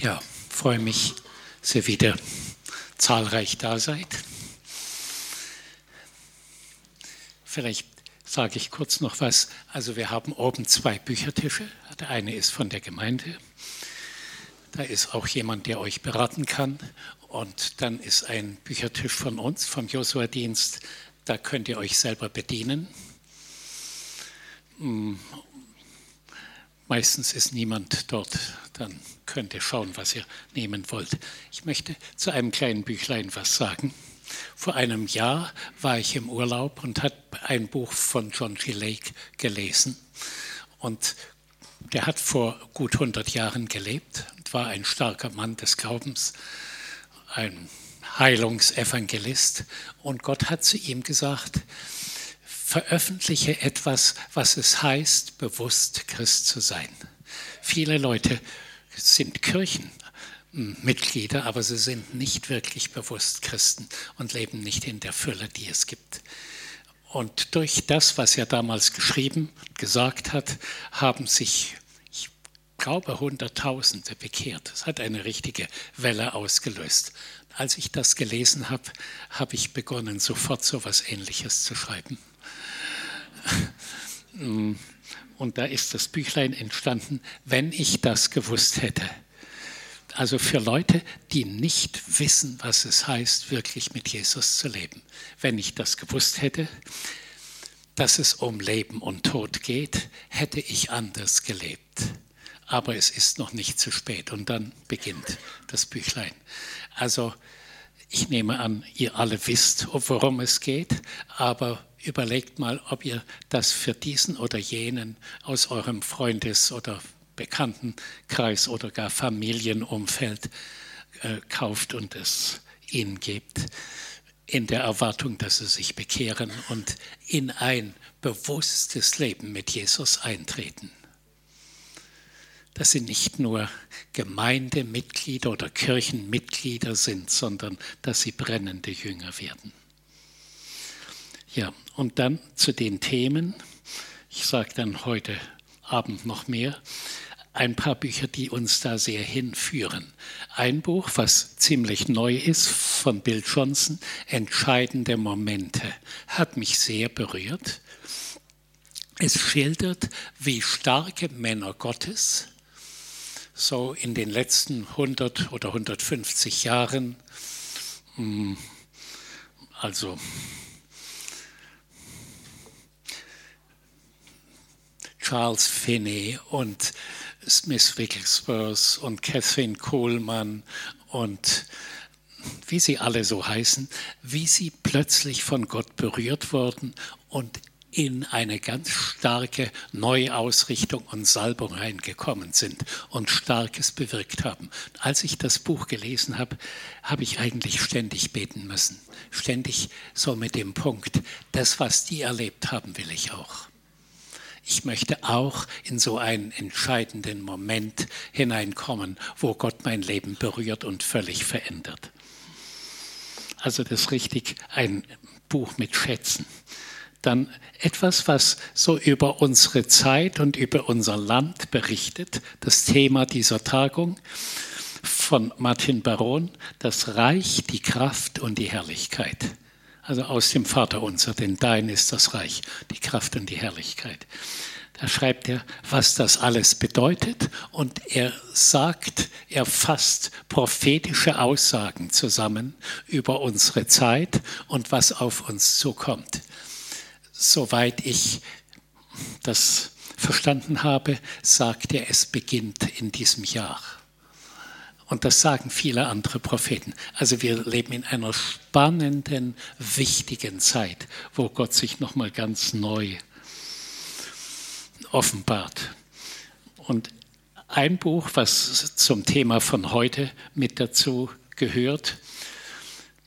Ja, freue mich, dass ihr wieder zahlreich da seid. Vielleicht sage ich kurz noch was. Also wir haben oben zwei Büchertische. Der eine ist von der Gemeinde. Da ist auch jemand, der euch beraten kann. Und dann ist ein Büchertisch von uns, vom Josua-Dienst. Da könnt ihr euch selber bedienen. Meistens ist niemand dort, dann könnt ihr schauen, was ihr nehmen wollt. Ich möchte zu einem kleinen Büchlein was sagen. Vor einem Jahr war ich im Urlaub und habe ein Buch von John G. Lake gelesen. Und der hat vor gut 100 Jahren gelebt und war ein starker Mann des Glaubens, ein Heilungsevangelist. Und Gott hat zu ihm gesagt, veröffentliche etwas, was es heißt, bewusst Christ zu sein. Viele Leute sind Kirchenmitglieder, aber sie sind nicht wirklich bewusst Christen und leben nicht in der Fülle, die es gibt. Und durch das, was er damals geschrieben, gesagt hat, haben sich, ich glaube, Hunderttausende bekehrt. Das hat eine richtige Welle ausgelöst. Als ich das gelesen habe, habe ich begonnen, sofort so etwas Ähnliches zu schreiben. Und da ist das Büchlein entstanden, wenn ich das gewusst hätte. Also für Leute, die nicht wissen, was es heißt, wirklich mit Jesus zu leben. Wenn ich das gewusst hätte, dass es um Leben und Tod geht, hätte ich anders gelebt. Aber es ist noch nicht zu spät und dann beginnt das Büchlein. Also ich nehme an, ihr alle wisst, worum es geht, aber überlegt mal, ob ihr das für diesen oder jenen aus eurem Freundes- oder Bekanntenkreis oder gar Familienumfeld äh, kauft und es ihnen gebt, in der Erwartung, dass sie sich bekehren und in ein bewusstes Leben mit Jesus eintreten. Dass sie nicht nur Gemeindemitglieder oder Kirchenmitglieder sind, sondern dass sie brennende Jünger werden. Ja, und dann zu den Themen. Ich sage dann heute Abend noch mehr. Ein paar Bücher, die uns da sehr hinführen. Ein Buch, was ziemlich neu ist, von Bill Johnson, Entscheidende Momente, hat mich sehr berührt. Es schildert, wie starke Männer Gottes so in den letzten 100 oder 150 Jahren, hm, also Charles Finney und Smith Wigglesworth und Catherine Coleman und wie sie alle so heißen, wie sie plötzlich von Gott berührt wurden und in eine ganz starke Neuausrichtung und Salbung reingekommen sind und Starkes bewirkt haben. Als ich das Buch gelesen habe, habe ich eigentlich ständig beten müssen. Ständig so mit dem Punkt, das, was die erlebt haben, will ich auch ich möchte auch in so einen entscheidenden Moment hineinkommen, wo Gott mein Leben berührt und völlig verändert. Also das ist richtig ein Buch mit Schätzen. Dann etwas, was so über unsere Zeit und über unser Land berichtet, das Thema dieser Tagung von Martin Baron, das Reich, die Kraft und die Herrlichkeit also aus dem Vater unser, denn dein ist das Reich, die Kraft und die Herrlichkeit. Da schreibt er, was das alles bedeutet und er sagt, er fasst prophetische Aussagen zusammen über unsere Zeit und was auf uns zukommt. Soweit ich das verstanden habe, sagt er, es beginnt in diesem Jahr. Und das sagen viele andere Propheten. Also wir leben in einer spannenden, wichtigen Zeit, wo Gott sich nochmal ganz neu offenbart. Und ein Buch, was zum Thema von heute mit dazu gehört,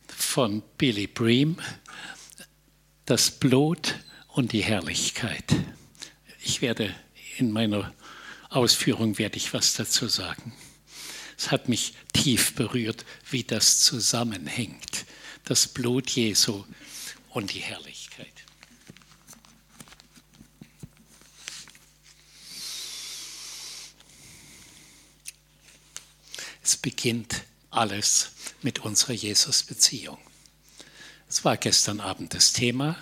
von Billy Bream, Das Blut und die Herrlichkeit. Ich werde in meiner Ausführung werde ich was dazu sagen. Es hat mich tief berührt, wie das zusammenhängt. Das Blut Jesu und die Herrlichkeit. Es beginnt alles mit unserer Jesus-Beziehung. Es war gestern Abend das Thema.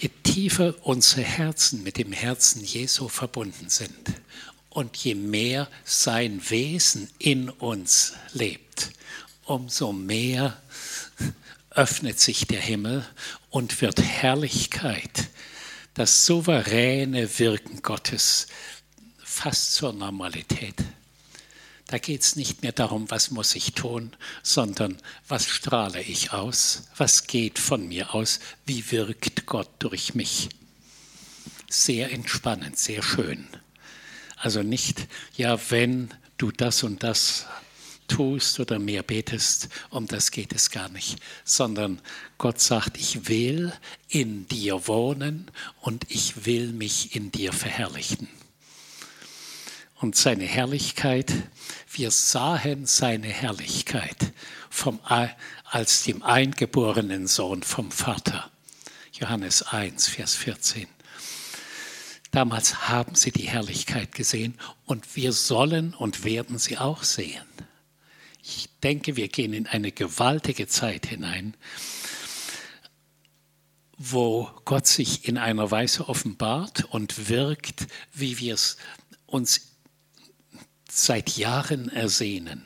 Je tiefer unsere Herzen mit dem Herzen Jesu verbunden sind und je mehr sein Wesen in uns lebt, umso mehr öffnet sich der Himmel und wird Herrlichkeit, das souveräne Wirken Gottes fast zur Normalität. Da geht es nicht mehr darum, was muss ich tun, sondern was strahle ich aus, was geht von mir aus, wie wirkt Gott durch mich. Sehr entspannend, sehr schön. Also nicht, ja, wenn du das und das tust oder mehr betest, um das geht es gar nicht, sondern Gott sagt, ich will in dir wohnen und ich will mich in dir verherrlichen und seine Herrlichkeit. Wir sahen seine Herrlichkeit vom, als dem eingeborenen Sohn vom Vater. Johannes 1, Vers 14. Damals haben sie die Herrlichkeit gesehen und wir sollen und werden sie auch sehen. Ich denke, wir gehen in eine gewaltige Zeit hinein, wo Gott sich in einer Weise offenbart und wirkt, wie wir es uns seit Jahren ersehnen.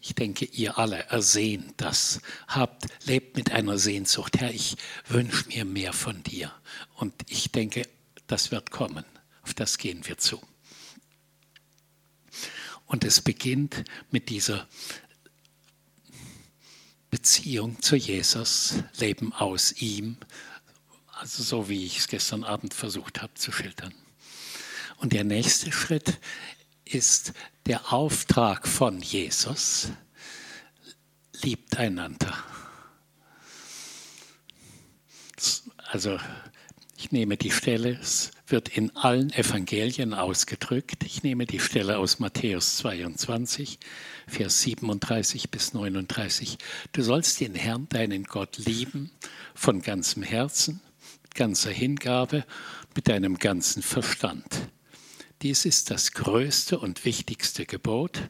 Ich denke, ihr alle ersehnt das, habt, lebt mit einer Sehnsucht. Herr, ich wünsche mir mehr von dir. Und ich denke, das wird kommen. Auf das gehen wir zu. Und es beginnt mit dieser Beziehung zu Jesus, Leben aus ihm, also so wie ich es gestern Abend versucht habe zu schildern. Und der nächste Schritt ist der Auftrag von Jesus, liebt einander. Also ich nehme die Stelle, es wird in allen Evangelien ausgedrückt. Ich nehme die Stelle aus Matthäus 22, Vers 37 bis 39. Du sollst den Herrn, deinen Gott, lieben von ganzem Herzen, mit ganzer Hingabe, mit deinem ganzen Verstand. Dies ist das größte und wichtigste Gebot.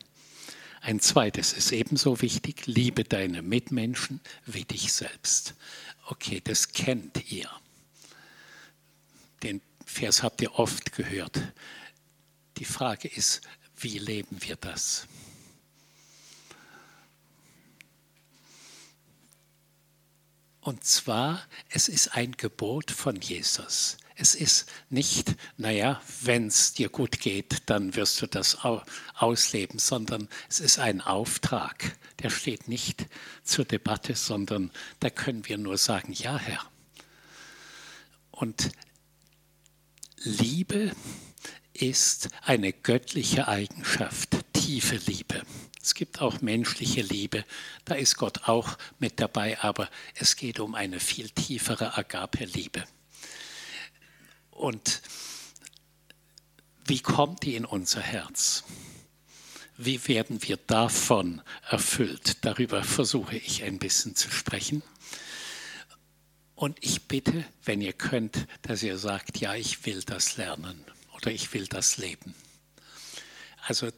Ein zweites ist ebenso wichtig, liebe deine Mitmenschen wie dich selbst. Okay, das kennt ihr. Den Vers habt ihr oft gehört. Die Frage ist, wie leben wir das? Und zwar, es ist ein Gebot von Jesus. Es ist nicht, naja, wenn es dir gut geht, dann wirst du das ausleben, sondern es ist ein Auftrag. Der steht nicht zur Debatte, sondern da können wir nur sagen, ja Herr. Und Liebe ist eine göttliche Eigenschaft, tiefe Liebe. Es gibt auch menschliche Liebe, da ist Gott auch mit dabei, aber es geht um eine viel tiefere Agape-Liebe. Und wie kommt die in unser Herz? Wie werden wir davon erfüllt? Darüber versuche ich ein bisschen zu sprechen. Und ich bitte, wenn ihr könnt, dass ihr sagt, ja, ich will das lernen oder ich will das leben. Also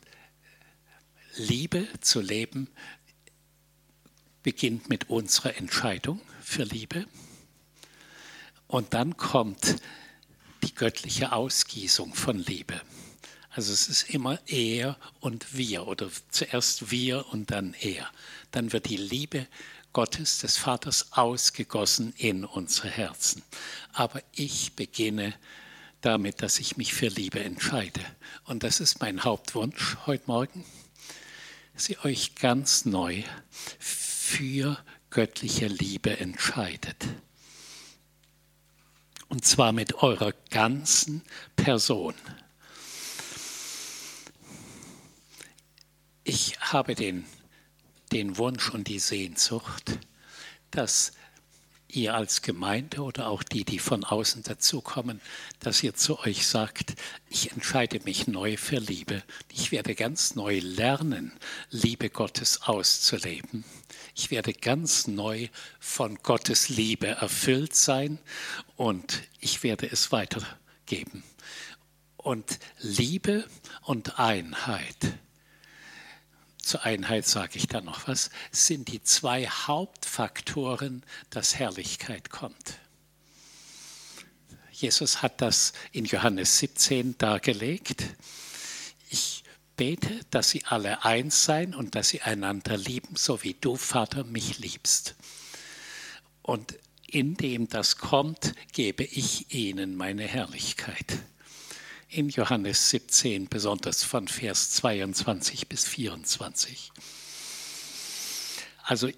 Liebe zu leben beginnt mit unserer Entscheidung für Liebe. Und dann kommt die göttliche Ausgießung von Liebe. Also es ist immer er und wir oder zuerst wir und dann er. Dann wird die Liebe Gottes, des Vaters, ausgegossen in unsere Herzen. Aber ich beginne damit, dass ich mich für Liebe entscheide. Und das ist mein Hauptwunsch heute Morgen, dass ihr euch ganz neu für göttliche Liebe entscheidet. Und zwar mit eurer ganzen Person. Ich habe den, den Wunsch und die Sehnsucht, dass ihr als Gemeinde oder auch die, die von außen dazukommen, dass ihr zu euch sagt, ich entscheide mich neu für Liebe. Ich werde ganz neu lernen, Liebe Gottes auszuleben. Ich werde ganz neu von Gottes Liebe erfüllt sein und ich werde es weitergeben. Und Liebe und Einheit zur Einheit sage ich da noch was, sind die zwei Hauptfaktoren, dass Herrlichkeit kommt. Jesus hat das in Johannes 17 dargelegt. Ich bete, dass sie alle eins seien und dass sie einander lieben, so wie du, Vater, mich liebst. Und indem das kommt, gebe ich ihnen meine Herrlichkeit. In Johannes 17, besonders von Vers 22 bis 24. Also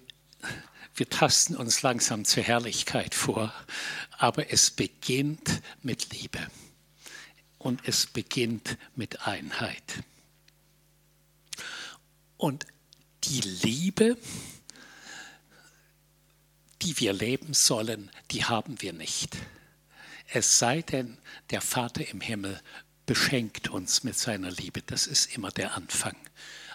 wir tasten uns langsam zur Herrlichkeit vor, aber es beginnt mit Liebe und es beginnt mit Einheit. Und die Liebe, die wir leben sollen, die haben wir nicht. Es sei denn, der Vater im Himmel beschenkt uns mit seiner Liebe. Das ist immer der Anfang.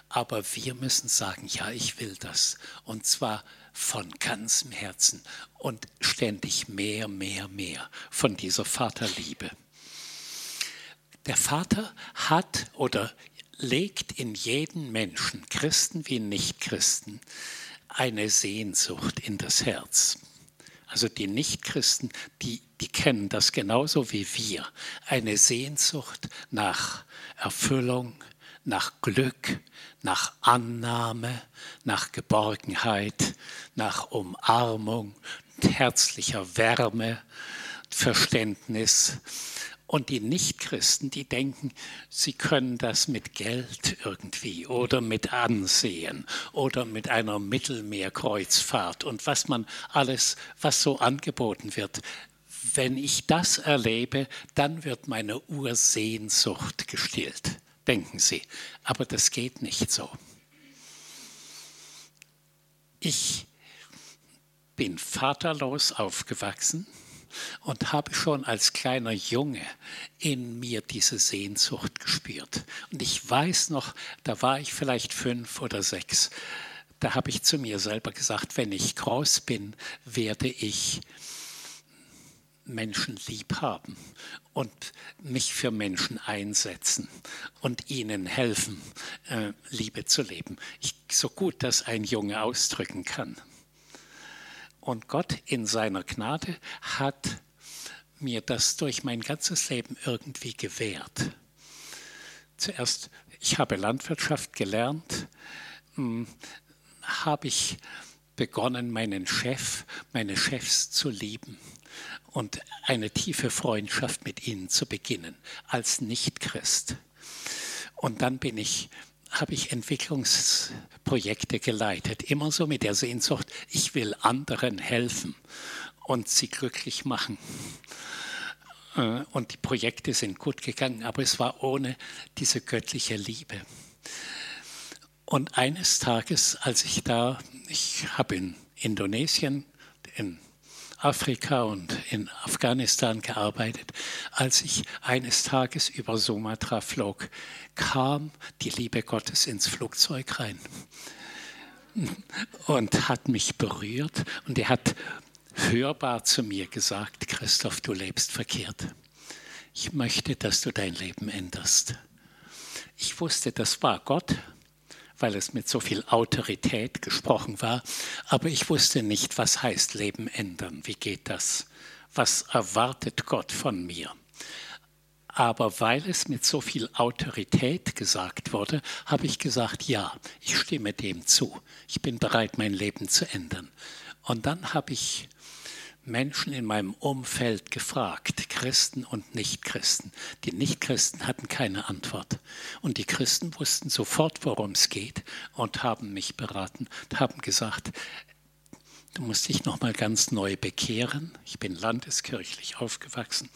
Aber wir müssen sagen, ja, ich will das. Und zwar von ganzem Herzen und ständig mehr, mehr, mehr von dieser Vaterliebe. Der Vater hat oder legt in jeden Menschen, Christen wie Nichtchristen, eine Sehnsucht in das Herz. Also die Nichtchristen, die, die kennen das genauso wie wir. Eine Sehnsucht nach Erfüllung, nach Glück, nach Annahme, nach Geborgenheit, nach Umarmung, herzlicher Wärme, Verständnis. Und die Nichtchristen, die denken, sie können das mit Geld irgendwie oder mit Ansehen oder mit einer Mittelmeerkreuzfahrt und was man alles, was so angeboten wird. Wenn ich das erlebe, dann wird meine Ursehnsucht gestillt, denken sie. Aber das geht nicht so. Ich bin vaterlos aufgewachsen und habe schon als kleiner Junge in mir diese Sehnsucht gespürt. Und ich weiß noch, da war ich vielleicht fünf oder sechs. Da habe ich zu mir selber gesagt, wenn ich groß bin, werde ich Menschen lieb haben und mich für Menschen einsetzen und ihnen helfen, äh, Liebe zu leben. Ich, so gut das ein Junge ausdrücken kann. Und Gott in seiner Gnade hat mir das durch mein ganzes Leben irgendwie gewährt. Zuerst, ich habe Landwirtschaft gelernt, hm, habe ich begonnen, meinen Chef, meine Chefs zu lieben und eine tiefe Freundschaft mit ihnen zu beginnen als Nichtchrist. Und dann bin ich habe ich Entwicklungsprojekte geleitet, immer so mit der Sehnsucht, ich will anderen helfen und sie glücklich machen. Äh, und die Projekte sind gut gegangen, aber es war ohne diese göttliche Liebe. Und eines Tages, als ich da, ich habe in Indonesien, in Afrika und in Afghanistan gearbeitet. Als ich eines Tages über Sumatra flog, kam die Liebe Gottes ins Flugzeug rein und hat mich berührt und er hat hörbar zu mir gesagt, Christoph, du lebst verkehrt. Ich möchte, dass du dein Leben änderst. Ich wusste, das war Gott, weil es mit so viel Autorität gesprochen war. Aber ich wusste nicht, was heißt Leben ändern. Wie geht das? Was erwartet Gott von mir? Aber weil es mit so viel Autorität gesagt wurde, habe ich gesagt, ja, ich stimme dem zu. Ich bin bereit, mein Leben zu ändern. Und dann habe ich Menschen in meinem Umfeld gefragt, Christen und Nichtchristen. Die Nichtchristen hatten keine Antwort. Und die Christen wussten sofort, worum es geht und haben mich beraten und haben gesagt, du musst dich nochmal ganz neu bekehren. Ich bin landeskirchlich aufgewachsen,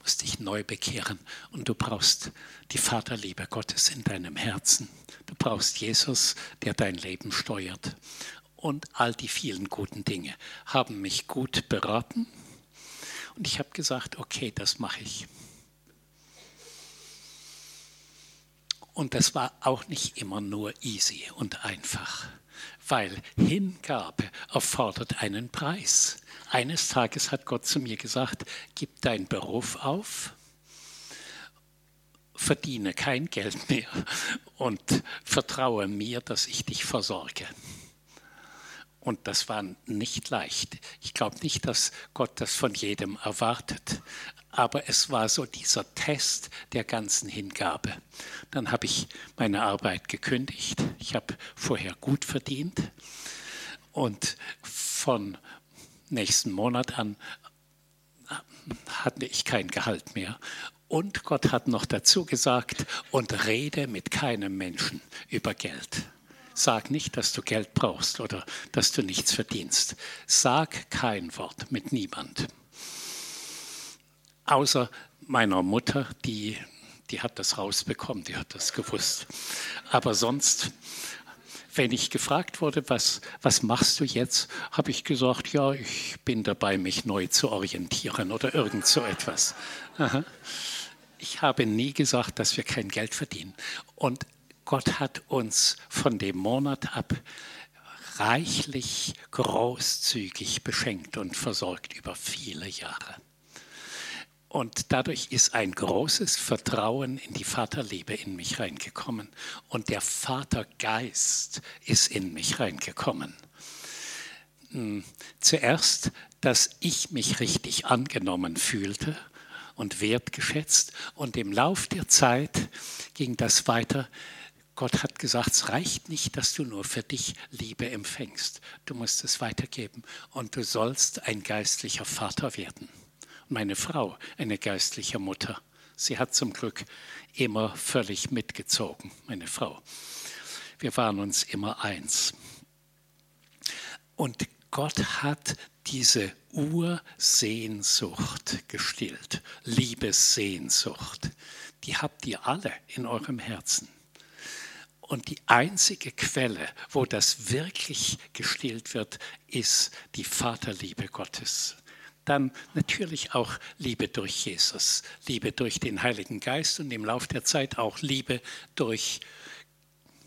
musst dich neu bekehren und du brauchst die Vaterliebe Gottes in deinem Herzen. Du brauchst Jesus, der dein Leben steuert und all die vielen guten Dinge haben mich gut beraten. Und ich habe gesagt, okay, das mache ich. Und das war auch nicht immer nur easy und einfach, weil Hingabe erfordert einen Preis. Eines Tages hat Gott zu mir gesagt, gib deinen Beruf auf, verdiene kein Geld mehr und vertraue mir, dass ich dich versorge. Und das war nicht leicht. Ich glaube nicht, dass Gott das von jedem erwartet. Aber es war so dieser Test der ganzen Hingabe. Dann habe ich meine Arbeit gekündigt. Ich habe vorher gut verdient. Und von nächsten Monat an hatte ich kein Gehalt mehr. Und Gott hat noch dazu gesagt, und rede mit keinem Menschen über Geld. Sag nicht, dass du Geld brauchst oder dass du nichts verdienst. Sag kein Wort mit niemand. Außer meiner Mutter, die, die hat das rausbekommen, die hat das gewusst. Aber sonst, wenn ich gefragt wurde, was, was machst du jetzt, habe ich gesagt, ja, ich bin dabei, mich neu zu orientieren oder irgend so etwas. Aha. Ich habe nie gesagt, dass wir kein Geld verdienen. Und Gott hat uns von dem Monat ab reichlich großzügig beschenkt und versorgt über viele Jahre. Und dadurch ist ein großes Vertrauen in die Vaterliebe in mich reingekommen. Und der Vatergeist ist in mich reingekommen. Hm, zuerst, dass ich mich richtig angenommen fühlte und wertgeschätzt. Und im Lauf der Zeit ging das weiter, Gott hat gesagt, es reicht nicht, dass du nur für dich Liebe empfängst. Du musst es weitergeben und du sollst ein geistlicher Vater werden. Meine Frau, eine geistliche Mutter. Sie hat zum Glück immer völlig mitgezogen, meine Frau. Wir waren uns immer eins. Und Gott hat diese Ursehnsucht gestillt, Liebessehnsucht. Die habt ihr alle in eurem Herzen. Und die einzige Quelle, wo das wirklich gestillt wird, ist die Vaterliebe Gottes. Dann natürlich auch Liebe durch Jesus, Liebe durch den Heiligen Geist und im Laufe der Zeit auch Liebe durch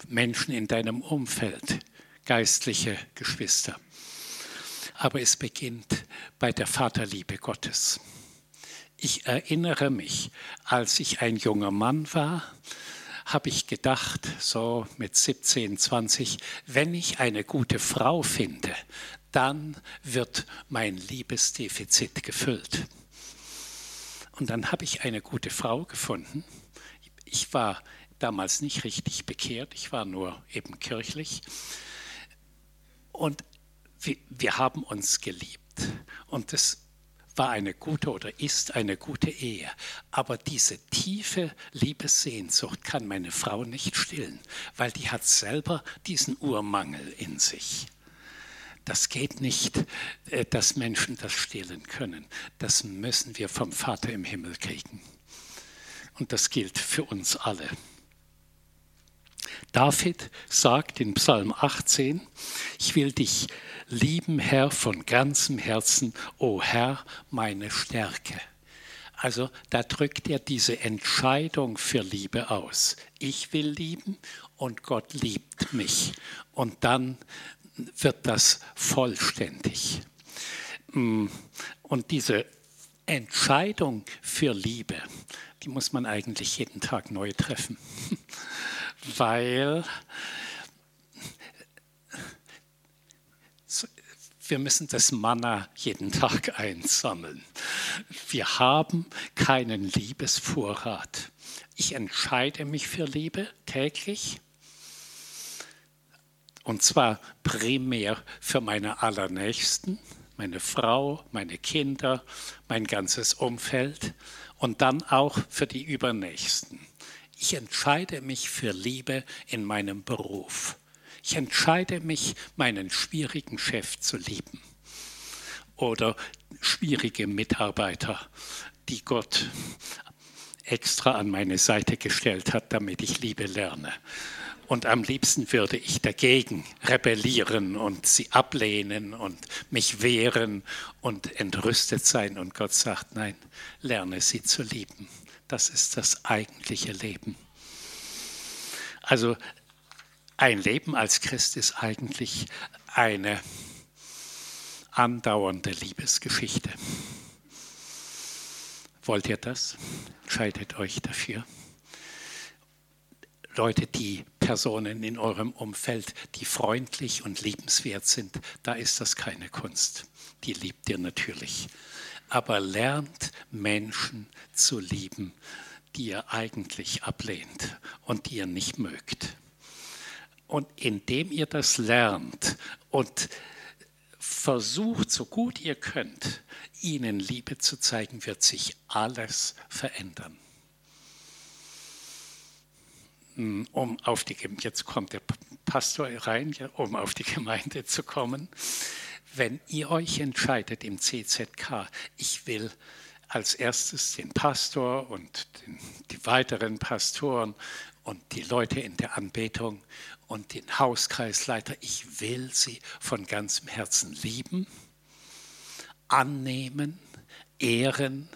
Menschen in deinem Umfeld, geistliche Geschwister. Aber es beginnt bei der Vaterliebe Gottes. Ich erinnere mich, als ich ein junger Mann war, habe ich gedacht, so mit 17, 20, wenn ich eine gute Frau finde, dann wird mein Liebesdefizit gefüllt. Und dann habe ich eine gute Frau gefunden. Ich war damals nicht richtig bekehrt, ich war nur eben kirchlich. Und wir, haben uns geliebt. Und das war eine gute oder ist eine gute Ehe. Aber diese tiefe Liebessehnsucht kann meine Frau nicht stillen, weil die hat selber diesen Urmangel in sich. Das geht nicht, äh, dass Menschen das stillen können. Das müssen wir vom Vater im Himmel kriegen. Und das gilt für uns alle. David sagt in Psalm 18, ich will dich lieben, Herr, von ganzem Herzen, o Herr, meine Stärke. Also da drückt er diese Entscheidung für Liebe aus. Ich will lieben und Gott liebt mich. Und dann wird das vollständig. Mm, und diese Entscheidung für Liebe, die muss man eigentlich jeden Tag neu treffen, weil wir müssen das Manna jeden Tag einsammeln. Wir haben keinen Liebesvorrat. Ich entscheide mich für Liebe täglich. Und zwar primär für meine Allernächsten, meine Frau, meine Kinder, mein ganzes Umfeld und dann auch für die Übernächsten. Ich entscheide mich für Liebe in meinem Beruf. Ich entscheide mich, meinen schwierigen Chef zu lieben oder schwierige Mitarbeiter, die Gott extra an meine Seite gestellt hat, damit ich Liebe lerne. Und am liebsten würde ich dagegen rebellieren und sie ablehnen und mich wehren und entrüstet sein. Und Gott sagt, nein, lerne sie zu lieben. Das ist das eigentliche Leben. Also ein Leben als Christ ist eigentlich eine andauernde Liebesgeschichte. Wollt ihr das? Entscheidet euch dafür. Leute, die Personen in eurem Umfeld, die freundlich und liebenswert sind, da ist das keine Kunst. Die liebt ihr natürlich. Aber lernt Menschen zu lieben, die ihr eigentlich ablehnt und die ihr nicht mögt. Und indem ihr das lernt und versucht, so gut ihr könnt, ihnen Liebe zu zeigen, wird sich alles verändern. Hm, um auf die, jetzt kommt der Pastor rein, um auf die Gemeinde zu kommen. Wenn ihr euch entscheidet im CZK, ich will als erstes den Pastor und den, die weiteren Pastoren und die Leute in der Anbetung und den Hauskreisleiter, ich will sie von ganzem Herzen lieben, annehmen, ehren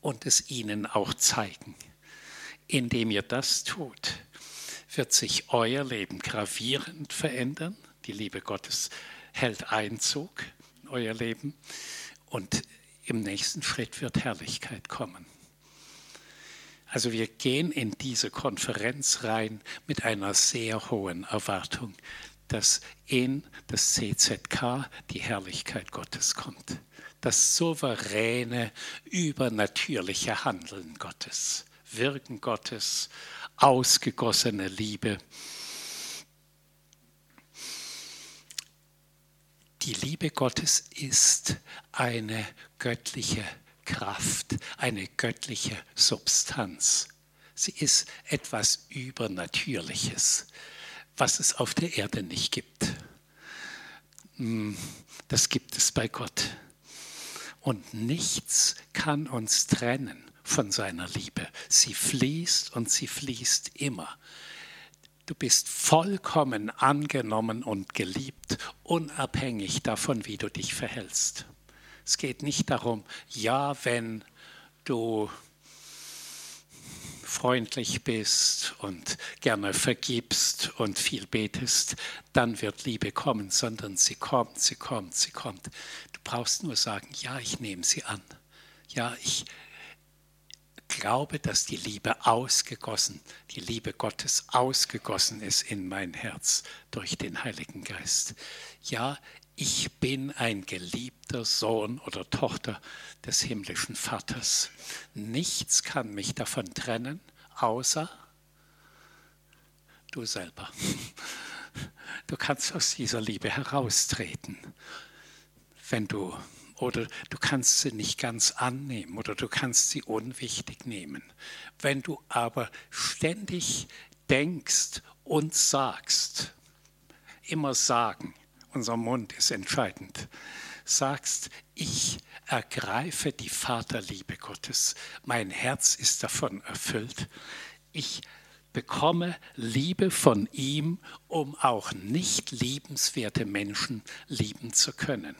und es ihnen auch zeigen. Indem ihr das tut, wird sich euer Leben gravierend verändern. Die Liebe Gottes hält Einzug in euer Leben und im nächsten Schritt wird Herrlichkeit kommen. Also wir gehen in diese Konferenz rein mit einer sehr hohen Erwartung, dass in das CZK die Herrlichkeit Gottes kommt. Das souveräne, übernatürliche Handeln Gottes, Wirken Gottes, ausgegossene Liebe. Die Liebe Gottes ist eine göttliche Kraft, eine göttliche Substanz. Sie ist etwas Übernatürliches, was es auf der Erde nicht gibt. Hm, das gibt es bei Gott. Und nichts kann uns trennen von seiner Liebe. Sie fließt und sie fließt immer. Du bist vollkommen angenommen und geliebt, unabhängig davon, wie du dich verhältst. Es geht nicht darum, ja, wenn du freundlich bist und gerne vergibst und viel betest, dann wird Liebe kommen, sondern sie kommt, sie kommt, sie kommt. Du brauchst nur sagen, ja, ich nehme sie an. Ja, ich glaube, dass die Liebe ausgegossen, die Liebe Gottes ausgegossen ist in mein Herz durch den Heiligen Geist. Ja, ich bin ein geliebter Sohn oder Tochter des himmlischen Vaters. Nichts kann mich davon trennen, außer du selber. Du kannst aus dieser Liebe heraustreten, wenn du oder du kannst sie nicht ganz annehmen oder du kannst sie unwichtig nehmen. Wenn du aber ständig denkst und sagst, immer sagen, unser Mund ist entscheidend, sagst, ich ergreife die Vaterliebe Gottes, mein Herz ist davon erfüllt, ich bekomme Liebe von ihm, um auch nicht liebenswerte Menschen lieben zu können.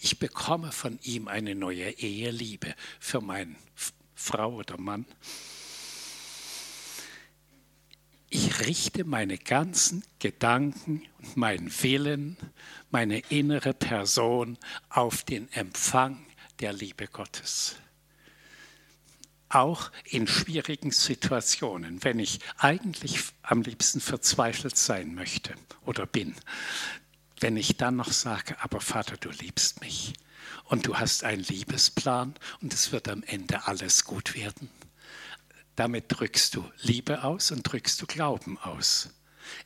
Ich bekomme von ihm eine neue Eheliebe für meine Frau oder Mann ich richte meine ganzen Gedanken meinen Willen, meine innere Person auf den Empfang der Liebe Gottes. Auch in schwierigen Situationen, wenn ich eigentlich am liebsten verzweifelt sein möchte oder bin, wenn ich dann noch sage, aber Vater, du liebst mich und du hast einen Liebesplan und es wird am Ende alles gut werden damit drückst du Liebe aus und drückst du Glauben aus.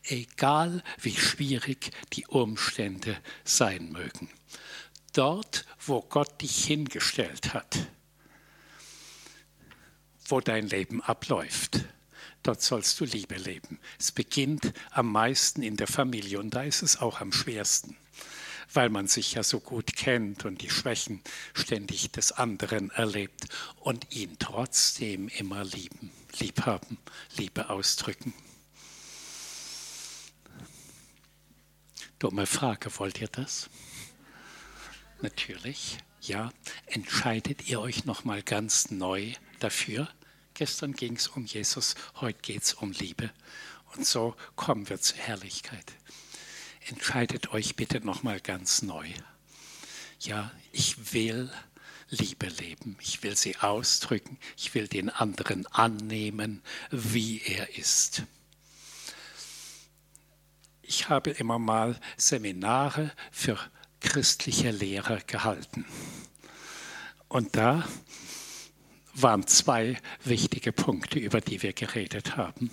Egal wie schwierig die Umstände sein mögen. Dort, wo Gott dich hingestellt hat, wo dein Leben abläuft, dort sollst du Liebe leben. Es beginnt am meisten in der Familie und da ist es auch am schwersten weil man sich ja so gut kennt und die Schwächen ständig des anderen erlebt und ihn trotzdem immer lieben, lieb haben, Liebe ausdrücken. Dumme Frage, wollt ihr das? Natürlich, ja. Entscheidet ihr euch noch mal ganz neu dafür? Gestern ging es um Jesus, heute geht es um Liebe. Und so kommen wir zur Herrlichkeit entscheidet euch bitte nochmal ganz neu. Ja, ich will Liebe leben. Ich will sie ausdrücken. Ich will den anderen annehmen, wie er ist. Ich habe immer mal Seminare für christliche Lehrer gehalten. Und da waren zwei wichtige Punkte, über die wir geredet haben.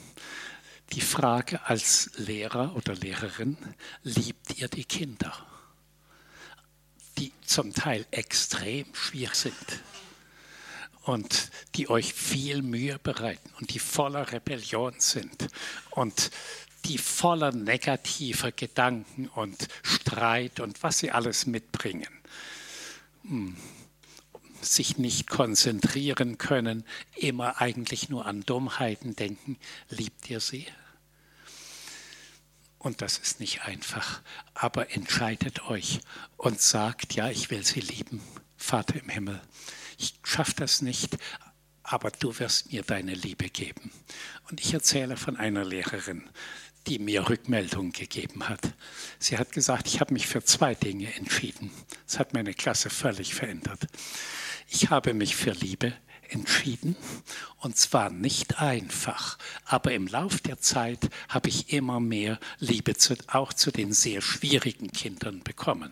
Die Frage als Lehrer oder Lehrerin, liebt ihr die Kinder? Die zum Teil extrem schwierig sind und die euch viel Mühe bereiten und die voller Rebellion sind und die voller negativer Gedanken und Streit und was sie alles mitbringen. Hm sich nicht konzentrieren können, immer eigentlich nur an Dummheiten denken, liebt ihr sie? Und das ist nicht einfach, aber entscheidet euch und sagt, ja, ich will sie lieben, Vater im Himmel. Ich schaffe das nicht, aber du wirst mir deine Liebe geben. Und ich erzähle von einer Lehrerin, die mir Rückmeldung gegeben hat. Sie hat gesagt, ich habe mich für zwei Dinge entschieden. Das hat meine Klasse völlig verändert. Ich habe mich für Liebe entschieden und zwar nicht einfach, aber im Lauf der Zeit habe ich immer mehr Liebe zu, auch zu den sehr schwierigen Kindern bekommen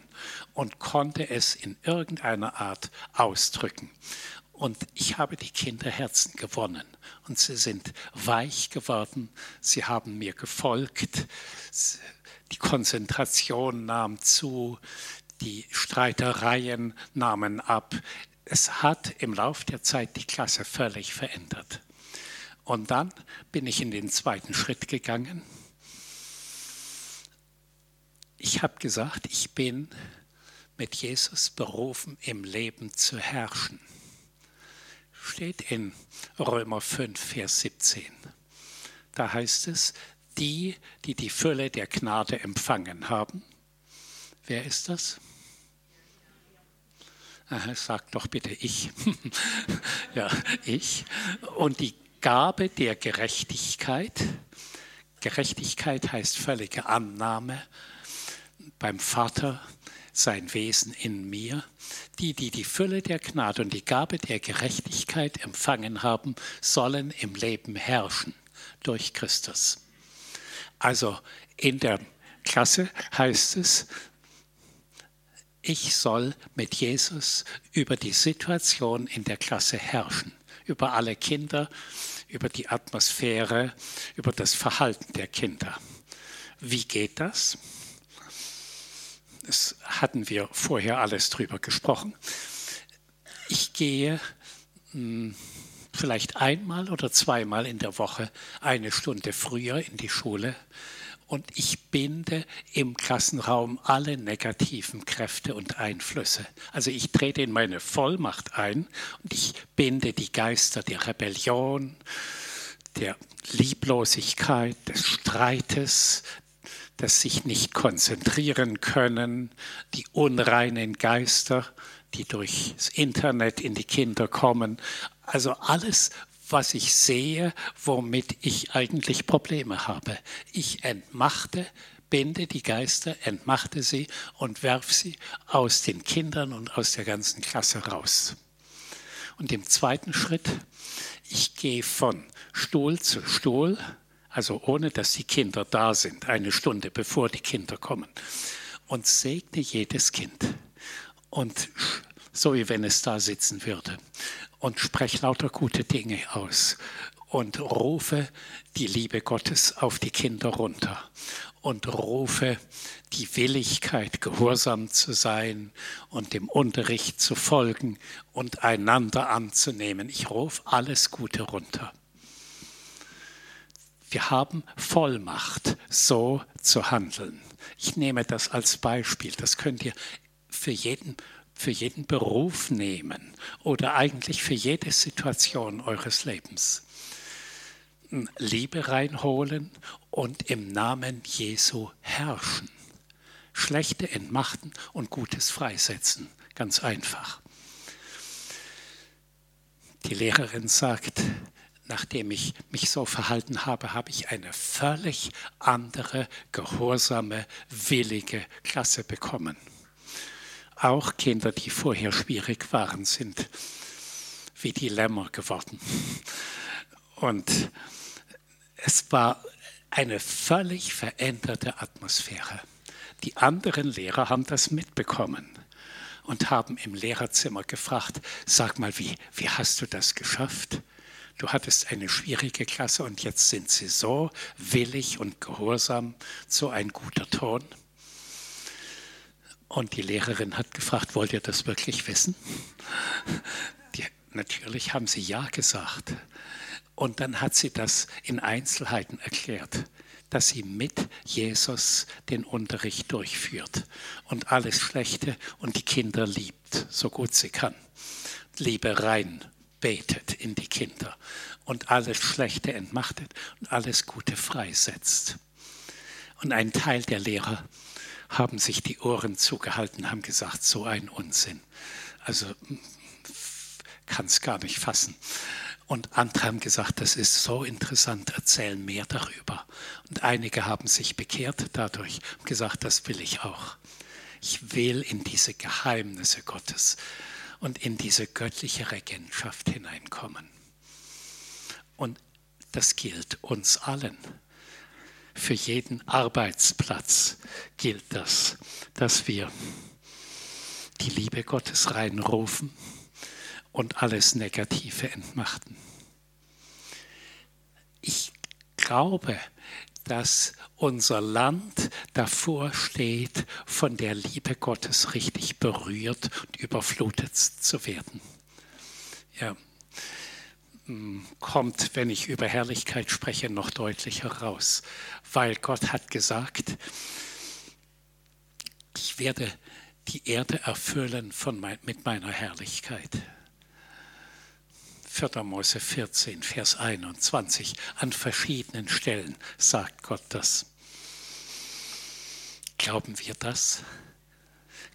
und konnte es in irgendeiner Art ausdrücken. Und ich habe die Kinderherzen gewonnen und sie sind weich geworden, sie haben mir gefolgt, die Konzentration nahm zu, die Streitereien nahmen ab, es hat im Laufe der Zeit die Klasse völlig verändert. Und dann bin ich in den zweiten Schritt gegangen. Ich habe gesagt, ich bin mit Jesus berufen, im Leben zu herrschen. Steht in Römer 5, Vers 17. Da heißt es, die, die die Fülle der Gnade empfangen haben. Wer ist das? Sag doch bitte ich. ja, ich. Und die Gabe der Gerechtigkeit. Gerechtigkeit heißt völlige Annahme beim Vater, sein Wesen in mir. Die, die die Fülle der Gnade und die Gabe der Gerechtigkeit empfangen haben, sollen im Leben herrschen durch Christus. Also in der Klasse heißt es, ich soll mit Jesus über die Situation in der Klasse herrschen, über alle Kinder, über die Atmosphäre, über das Verhalten der Kinder. Wie geht das? Das hatten wir vorher alles drüber gesprochen. Ich gehe hm, vielleicht einmal oder zweimal in der Woche eine Stunde früher in die Schule und ich binde im Klassenraum alle negativen Kräfte und Einflüsse. Also ich trete in meine Vollmacht ein und ich binde die Geister der Rebellion, der Lieblosigkeit, des Streites, des sich nicht konzentrieren können, die unreinen Geister, die durchs Internet in die Kinder kommen. Also alles, was ich sehe, womit ich eigentlich Probleme habe. Ich entmachte, binde die Geister, entmachte sie und werfe sie aus den Kindern und aus der ganzen Klasse raus. Und im zweiten Schritt, ich gehe von Stuhl zu Stuhl, also ohne dass die Kinder da sind, eine Stunde bevor die Kinder kommen, und segne jedes Kind. Und so wie wenn es da sitzen würde und spreche lauter gute Dinge aus und rufe die Liebe Gottes auf die Kinder runter und rufe die Willigkeit, gehorsam zu sein und dem Unterricht zu folgen und einander anzunehmen. Ich rufe alles Gute runter. Wir haben Vollmacht, so zu handeln. Ich nehme das als Beispiel. Das könnt ihr für jeden für jeden Beruf nehmen oder eigentlich für jede Situation eures Lebens. Liebe reinholen und im Namen Jesu herrschen. Schlechte entmachten und Gutes freisetzen. Ganz einfach. Die Lehrerin sagt, nachdem ich mich so verhalten habe, habe ich eine völlig andere, gehorsame, willige Klasse bekommen. Auch Kinder, die vorher schwierig waren, sind wie die Lämmer geworden. Und es war eine völlig veränderte Atmosphäre. Die anderen Lehrer haben das mitbekommen und haben im Lehrerzimmer gefragt, sag mal, wie, wie hast du das geschafft? Du hattest eine schwierige Klasse und jetzt sind sie so willig und gehorsam, so ein guter Ton. Und die Lehrerin hat gefragt, wollt ihr das wirklich wissen? Die, natürlich haben sie ja gesagt. Und dann hat sie das in Einzelheiten erklärt, dass sie mit Jesus den Unterricht durchführt und alles Schlechte und die Kinder liebt, so gut sie kann. Liebe rein betet in die Kinder und alles Schlechte entmachtet und alles Gute freisetzt. Und ein Teil der Lehrer haben sich die Ohren zugehalten, haben gesagt, so ein Unsinn. Also kann es gar nicht fassen. Und andere haben gesagt, das ist so interessant, erzählen mehr darüber. Und einige haben sich bekehrt dadurch und gesagt, das will ich auch. Ich will in diese Geheimnisse Gottes und in diese göttliche Regentschaft hineinkommen. Und das gilt uns allen. Für jeden Arbeitsplatz gilt das, dass wir die Liebe Gottes reinrufen und alles Negative entmachten. Ich glaube, dass unser Land davor steht, von der Liebe Gottes richtig berührt und überflutet zu werden. Ja, kommt, wenn ich über Herrlichkeit spreche, noch deutlicher raus, weil Gott hat gesagt, ich werde die Erde erfüllen von mein, mit meiner Herrlichkeit. 4. Mose 14, Vers 21. An verschiedenen Stellen sagt Gott das. Glauben wir das?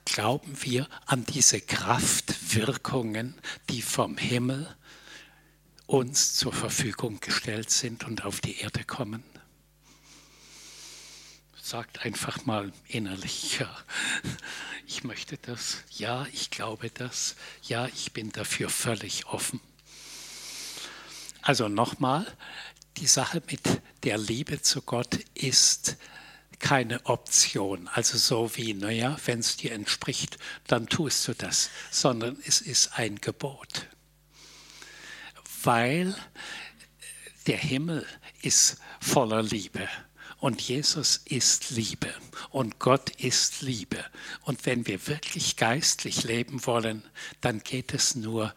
Glauben wir an diese Kraftwirkungen, die vom Himmel uns zur Verfügung gestellt sind und auf die Erde kommen? Sagt einfach mal innerlich, ja, ich möchte das, ja, ich glaube das, ja, ich bin dafür völlig offen. Also nochmal, die Sache mit der Liebe zu Gott ist keine Option, also so wie, naja, wenn es dir entspricht, dann tust du das, sondern es ist ein Gebot. Weil der Himmel ist voller Liebe und Jesus ist Liebe und Gott ist Liebe. Und wenn wir wirklich geistlich leben wollen, dann geht es nur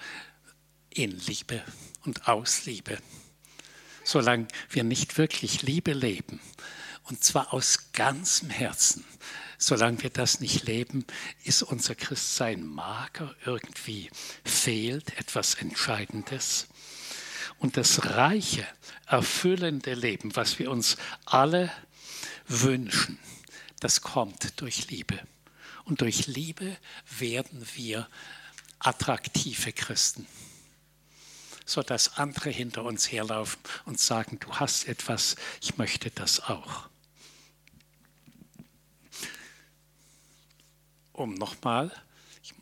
in Liebe und aus Liebe. Solange wir nicht wirklich Liebe leben, und zwar aus ganzem Herzen, solange wir das nicht leben, ist unser Christsein mager, irgendwie fehlt etwas Entscheidendes. Und das reiche, erfüllende Leben, was wir uns alle wünschen, das kommt durch Liebe. Und durch Liebe werden wir attraktive Christen sodass andere hinter uns herlaufen und sagen, du hast etwas, ich möchte das auch. Um nochmal,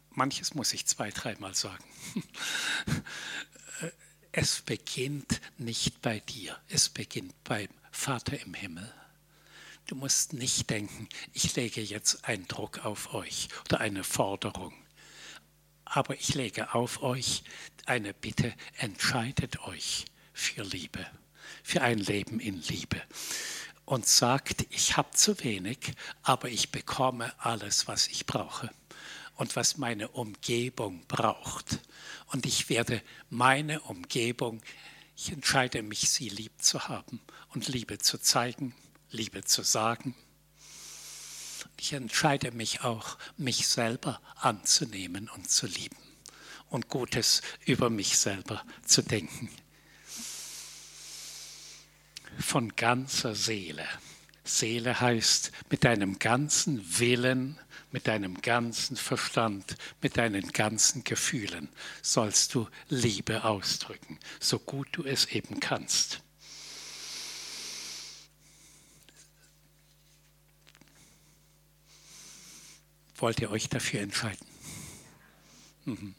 manches muss ich zwei, dreimal sagen. Es beginnt nicht bei dir, es beginnt beim Vater im Himmel. Du musst nicht denken, ich lege jetzt einen Druck auf euch oder eine Forderung. Aber ich lege auf euch eine Bitte, entscheidet euch für Liebe, für ein Leben in Liebe. Und sagt, ich habe zu wenig, aber ich bekomme alles, was ich brauche und was meine Umgebung braucht. Und ich werde meine Umgebung, ich entscheide mich, sie lieb zu haben und Liebe zu zeigen, Liebe zu sagen ich entscheide mich auch, mich selber anzunehmen und zu lieben und Gutes über mich selber zu denken. Von ganzer Seele. Seele heißt mit deinem ganzen Willen, mit deinem ganzen Verstand, mit deinen ganzen Gefühlen sollst du Liebe ausdrücken, so gut du es eben kannst. wollt ihr euch dafür entscheiden? Mhm.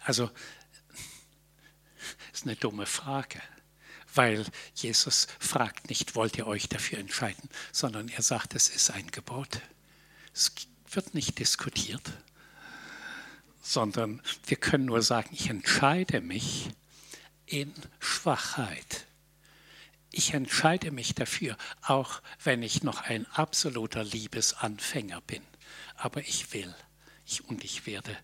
Also, ist eine dumme Frage, weil Jesus fragt nicht, wollt ihr euch dafür entscheiden, sondern er sagt, es ist ein Gebot. Es wird nicht diskutiert, sondern wir können nur sagen, ich entscheide mich in Schwachheit. Ich entscheide mich dafür, auch wenn ich noch ein absoluter Liebesanfänger bin. Aber ich will ich, und ich werde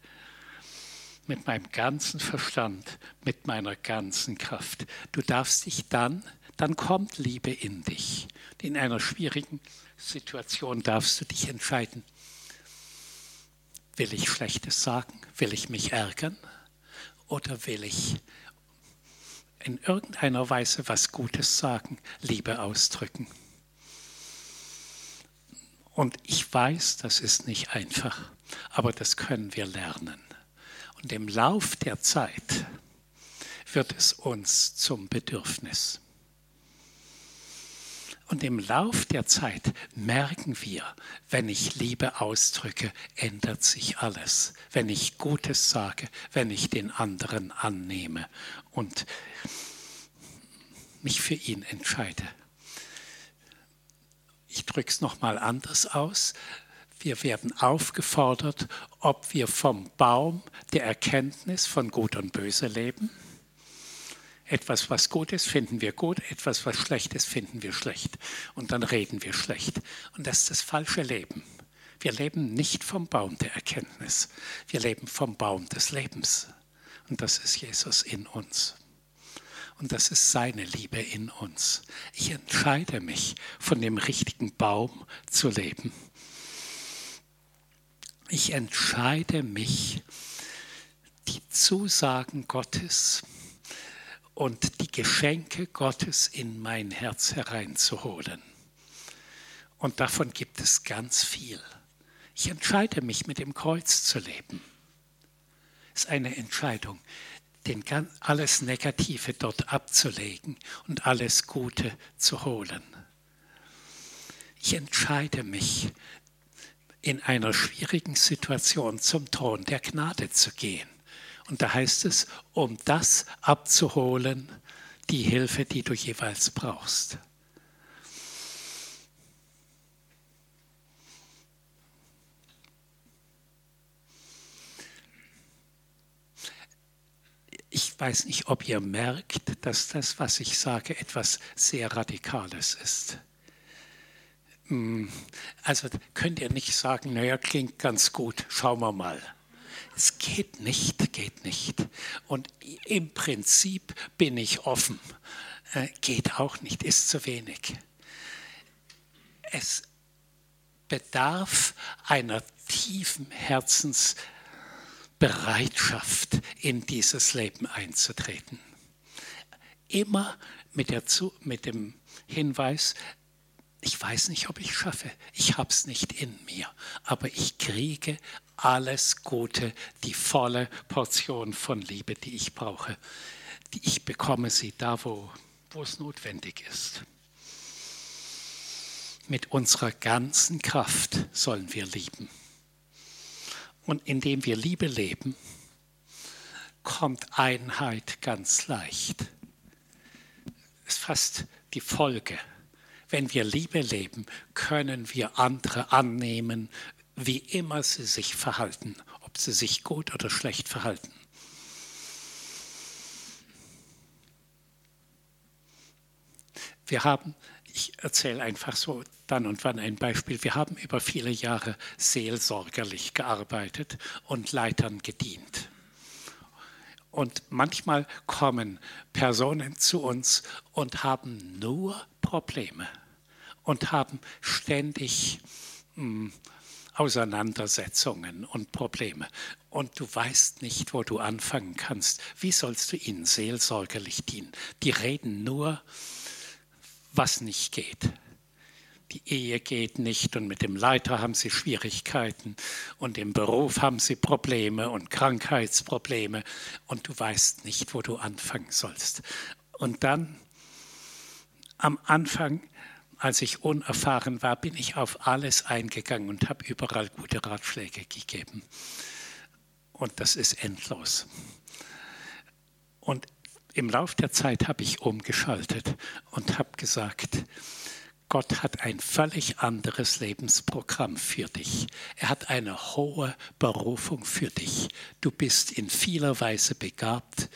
mit meinem ganzen Verstand, mit meiner ganzen Kraft. Du darfst dich dann, dann kommt Liebe in dich. In einer schwierigen Situation darfst du dich entscheiden, Will ich Schlechtes sagen? Will ich mich ärgern? Oder will ich in irgendeiner Weise was Gutes sagen, Liebe ausdrücken? Und ich weiß, das ist nicht einfach, aber das können wir lernen. Und im Lauf der Zeit wird es uns zum Bedürfnis. Und im Lauf der Zeit merken wir, wenn ich Liebe ausdrücke, ändert sich alles. Wenn ich Gutes sage, wenn ich den anderen annehme und mich für ihn entscheide. Ich drücke es nochmal anders aus. Wir werden aufgefordert, ob wir vom Baum der Erkenntnis von Gut und Böse leben etwas, was gut ist, finden wir gut, etwas, was schlecht ist, finden wir schlecht. Und dann reden wir schlecht. Und das ist das falsche Leben. Wir leben nicht vom Baum der Erkenntnis. Wir leben vom Baum des Lebens. Und das ist Jesus in uns. Und das ist seine Liebe in uns. Ich entscheide mich, von dem richtigen Baum zu leben. Ich entscheide mich, die Zusagen Gottes und die Geschenke Gottes in mein Herz hereinzuholen. Und davon gibt es ganz viel. Ich entscheide mich, mit dem Kreuz zu leben. Es ist eine Entscheidung, den, alles Negative dort abzulegen und alles Gute zu holen. Ich entscheide mich, in einer schwierigen Situation zum Thron der Gnade zu gehen und da heißt es, um das abzuholen, die Hilfe, die du jeweils brauchst. Ich weiß nicht, ob ihr merkt, dass das, was ich sage, etwas sehr Radikales ist. Hm, also könnt ihr nicht sagen, naja, klingt ganz gut, schauen wir mal. Es geht nicht, geht nicht. Und im Prinzip bin ich offen. Äh, geht auch nicht, ist zu wenig. Es bedarf einer tiefen Herzensbereitschaft, in dieses Leben einzutreten. Immer mit, der, mit dem Hinweis, ich weiß nicht, ob ich schaffe. Ich habe es nicht in mir. Aber ich kriege alles Gute, die volle Portion von Liebe, die ich brauche. Ich bekomme sie da, wo, wo es notwendig ist. Mit unserer ganzen Kraft sollen wir lieben. Und indem wir Liebe leben, kommt Einheit ganz leicht. Es ist fast die Folge wenn wir Liebe leben, können wir andere annehmen, wie immer sie sich verhalten, ob sie sich gut oder schlecht verhalten. Wir haben, ich erzähle einfach so dann und wann ein Beispiel, wir haben über viele Jahre seelsorgerlich gearbeitet und Leitern gedient. Und manchmal kommen Personen zu uns und haben nur Probleme und haben ständig mh, hm, Auseinandersetzungen und Probleme. Und du weißt nicht, wo du anfangen kannst. Wie sollst du ihnen seelsorgerlich dienen? Die reden nur, was nicht geht. Die Ehe geht nicht und mit dem Leiter haben sie Schwierigkeiten und im Beruf haben sie Probleme und Krankheitsprobleme und du weißt nicht, wo du anfangen sollst. Und dann am Anfang als ich unerfahren war, bin ich auf alles eingegangen und habe überall gute Ratschläge gegeben. Und das ist endlos. Und im Laufe der Zeit habe ich umgeschaltet und habe gesagt, Gott hat ein völlig anderes Lebensprogramm für dich. Er hat eine hohe Berufung für dich. Du bist in vieler Weise begabt.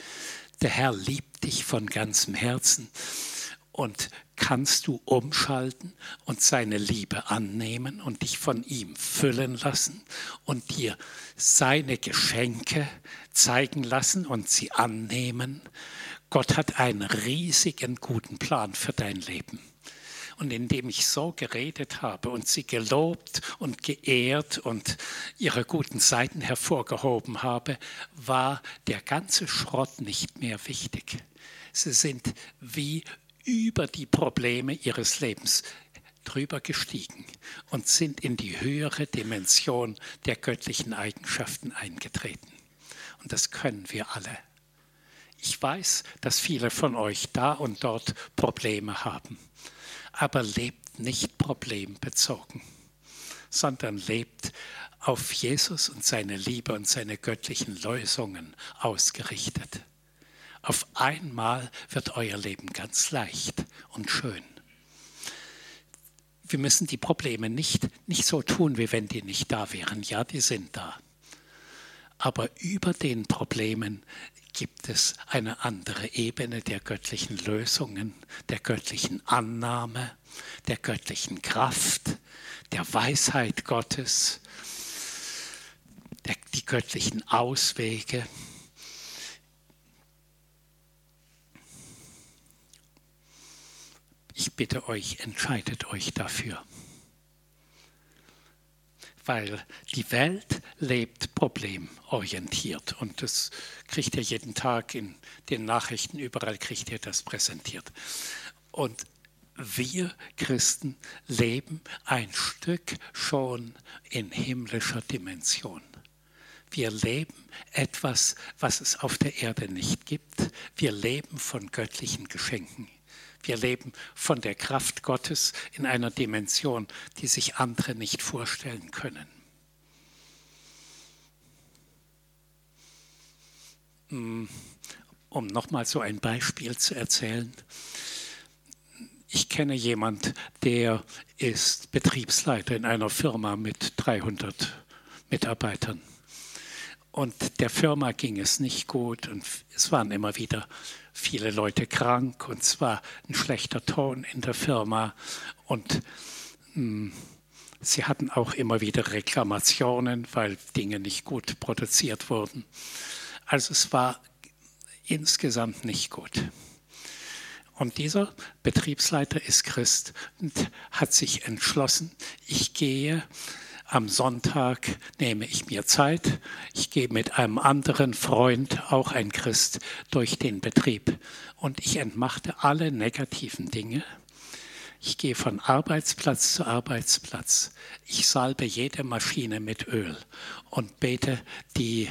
Der Herr liebt dich von ganzem Herzen. Und kannst du umschalten und seine Liebe annehmen und dich von ihm füllen lassen und dir seine Geschenke zeigen lassen und sie annehmen. Gott hat einen riesigen guten Plan für dein Leben. Und indem ich so geredet habe und sie gelobt und geehrt und ihre guten Seiten hervorgehoben habe, war der ganze Schrott nicht mehr wichtig. Sie sind wie über die Probleme ihres Lebens drüber gestiegen und sind in die höhere Dimension der göttlichen Eigenschaften eingetreten. Und das können wir alle. Ich weiß, dass viele von euch da und dort Probleme haben aber lebt nicht problembezogen, sondern lebt auf Jesus und seine Liebe und seine göttlichen Lösungen ausgerichtet. Auf einmal wird euer Leben ganz leicht und schön. Wir müssen die Probleme nicht, nicht so tun, wie wenn die nicht da wären. Ja, die sind da. Aber über den Problemen gibt es eine andere Ebene der göttlichen Lösungen, der göttlichen Annahme, der göttlichen Kraft, der Weisheit Gottes, der, die göttlichen Auswege. Ich bitte euch, entscheidet euch dafür weil die Welt lebt problemorientiert und das kriegt ihr jeden Tag in den Nachrichten, überall kriegt ihr das präsentiert. Und wir Christen leben ein Stück schon in himmlischer Dimension. Wir leben etwas, was es auf der Erde nicht gibt. Wir leben von göttlichen Geschenken. Wir leben von der Kraft Gottes in einer Dimension, die sich andere nicht vorstellen können. Mm, um nochmal so ein Beispiel zu erzählen. Ich kenne jemand, der ist Betriebsleiter in einer Firma mit 300 Mitarbeitern. Und der Firma ging es nicht gut und es waren immer wieder viele Leute krank und es war ein schlechter Ton in der Firma und hm, sie hatten auch immer wieder Reklamationen, weil Dinge nicht gut produziert wurden. Also es war insgesamt nicht gut. Und dieser Betriebsleiter ist Christ und hat sich entschlossen, ich gehe am Sonntag nehme ich mir Zeit. Ich gehe mit einem anderen Freund, auch ein Christ, durch den Betrieb und ich entmachte alle negativen Dinge. Ich gehe von Arbeitsplatz zu Arbeitsplatz. Ich salbe jede Maschine mit Öl und bete die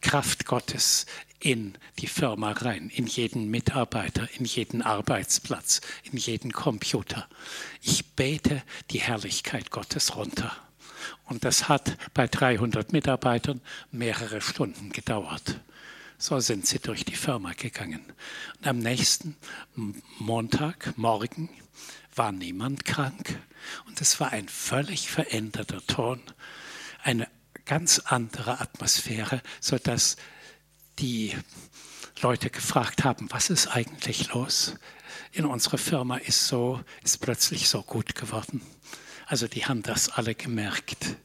Kraft Gottes in die Firma rein, in jeden Mitarbeiter, in jeden Arbeitsplatz, in jeden Computer. Ich bete die Herrlichkeit Gottes runter. Und das hat bei 300 Mitarbeitern mehrere Stunden gedauert. So sind sie durch die Firma gegangen. Und am nächsten Montag, morgen, war niemand krank. Und es war ein völlig veränderter Ton, eine ganz andere Atmosphäre, sodass die Leute gefragt haben, was ist eigentlich los? In unserer Firma ist so, ist plötzlich so gut geworden. Also die haben das alle gemerkt.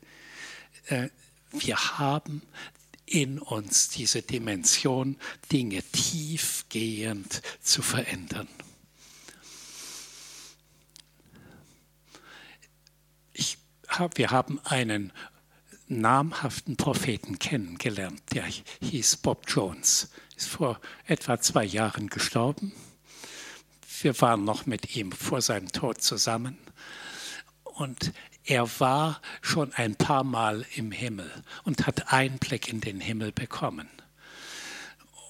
Äh, wir haben in uns diese Dimension, Dinge tiefgehend zu verändern. Ich wir haben einen namhaften Propheten kennengelernt, der hieß Bob Jones, ist vor etwa zwei Jahren gestorben. Wir waren noch mit ihm vor seinem Tod zusammen. Und er war schon ein paar Mal im Himmel und hat Einblick in den Himmel bekommen.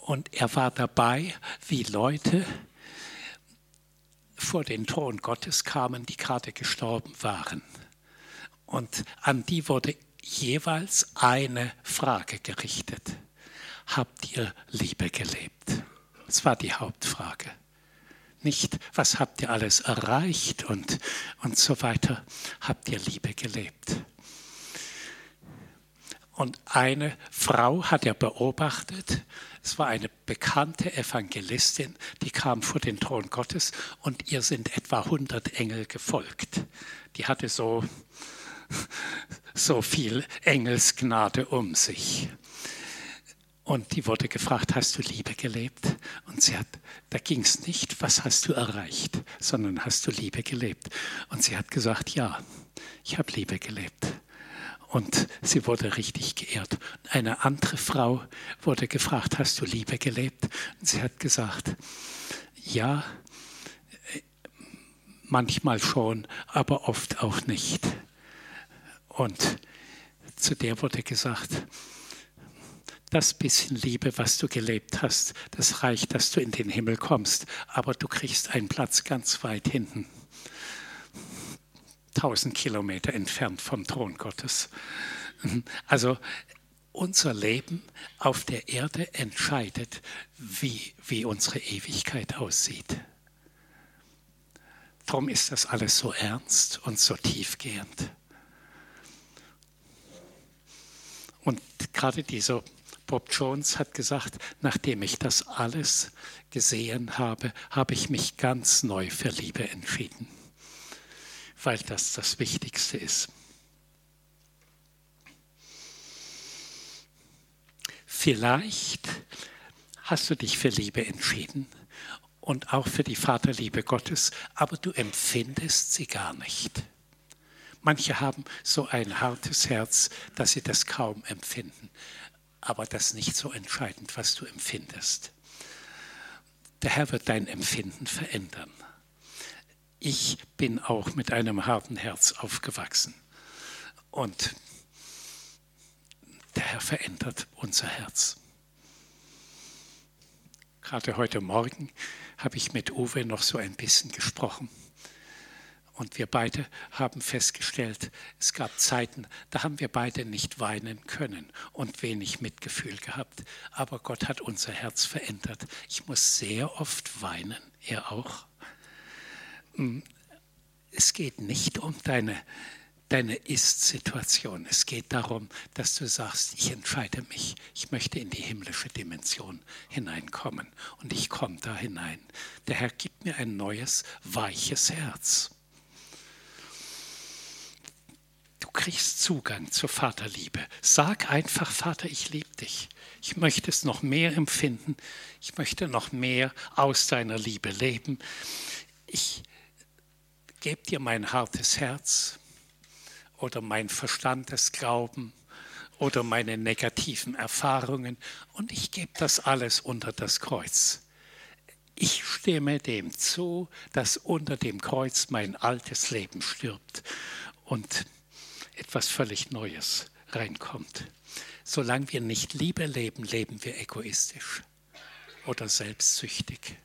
Und er war dabei, wie Leute vor den Thron Gottes kamen, die gerade gestorben waren. Und an die wurde jeweils eine Frage gerichtet. habt ihr Liebe gelebt? Das war die Hauptfrage. Nicht, was habt ihr alles erreicht und, und so weiter. Habt ihr Liebe gelebt? Und eine Frau hat er beobachtet, es war eine bekannte Evangelistin, die kam vor den Thron Gottes und ihr sind etwa 100 Engel gefolgt. Die hatte so, so viel Engelsgnade um sich. Und die wurde gefragt, hast du Liebe gelebt? Und sie hat, da ging es nicht, was hast du erreicht, sondern hast du Liebe gelebt? Und sie hat gesagt, ja, ich habe Liebe gelebt und sie wurde richtig geehrt. Eine andere Frau wurde gefragt, hast du Liebe gelebt? Und sie hat gesagt, ja, manchmal schon, aber oft auch nicht. Und zu der wurde gesagt, das bisschen Liebe, was du gelebt hast, das reicht, dass du in den Himmel kommst, aber du kriegst einen Platz ganz weit hinten tausend Kilometer entfernt vom Thron Gottes. Also unser Leben auf der Erde entscheidet, wie, wie unsere Ewigkeit aussieht. Darum ist das alles so ernst und so tiefgehend. Und gerade dieser Bob Jones hat gesagt, nachdem ich das alles gesehen habe, habe ich mich ganz neu für Liebe entschieden weil das das Wichtigste ist. Vielleicht hast du dich für Liebe entschieden und auch für die Vaterliebe Gottes, aber du empfindest sie gar nicht. Manche haben so ein hartes Herz, dass sie das kaum empfinden, aber das ist nicht so entscheidend, was du empfindest. Der Herr wird dein Empfinden verändern ich bin auch mit einem harten Herz aufgewachsen. Und der Herr verändert unser Herz. Gerade heute Morgen habe ich mit Uwe noch so ein bisschen gesprochen. Und wir beide haben festgestellt, es gab Zeiten, da haben wir beide nicht weinen können und wenig Mitgefühl gehabt. Aber Gott hat unser Herz verändert. Ich muss sehr oft weinen, er auch. Hm, es geht nicht um deine, deine Ist-Situation. Es geht darum, dass du sagst, ich entscheide mich, ich möchte in die himmlische Dimension hineinkommen und ich komme da hinein. Der Herr gibt mir ein neues, weiches Herz. Du kriegst Zugang zur Vaterliebe. Sag einfach, Vater, ich liebe dich. Ich möchte es noch mehr empfinden. Ich möchte noch mehr aus deiner Liebe leben. Ich gebe dir mein hartes Herz oder mein Verstand Glauben oder meine negativen Erfahrungen und ich gebe das alles unter das Kreuz. Ich stimme dem zu, dass unter dem Kreuz mein altes Leben stirbt und etwas völlig Neues reinkommt. Solange wir nicht Liebe leben, leben wir egoistisch oder selbstsüchtig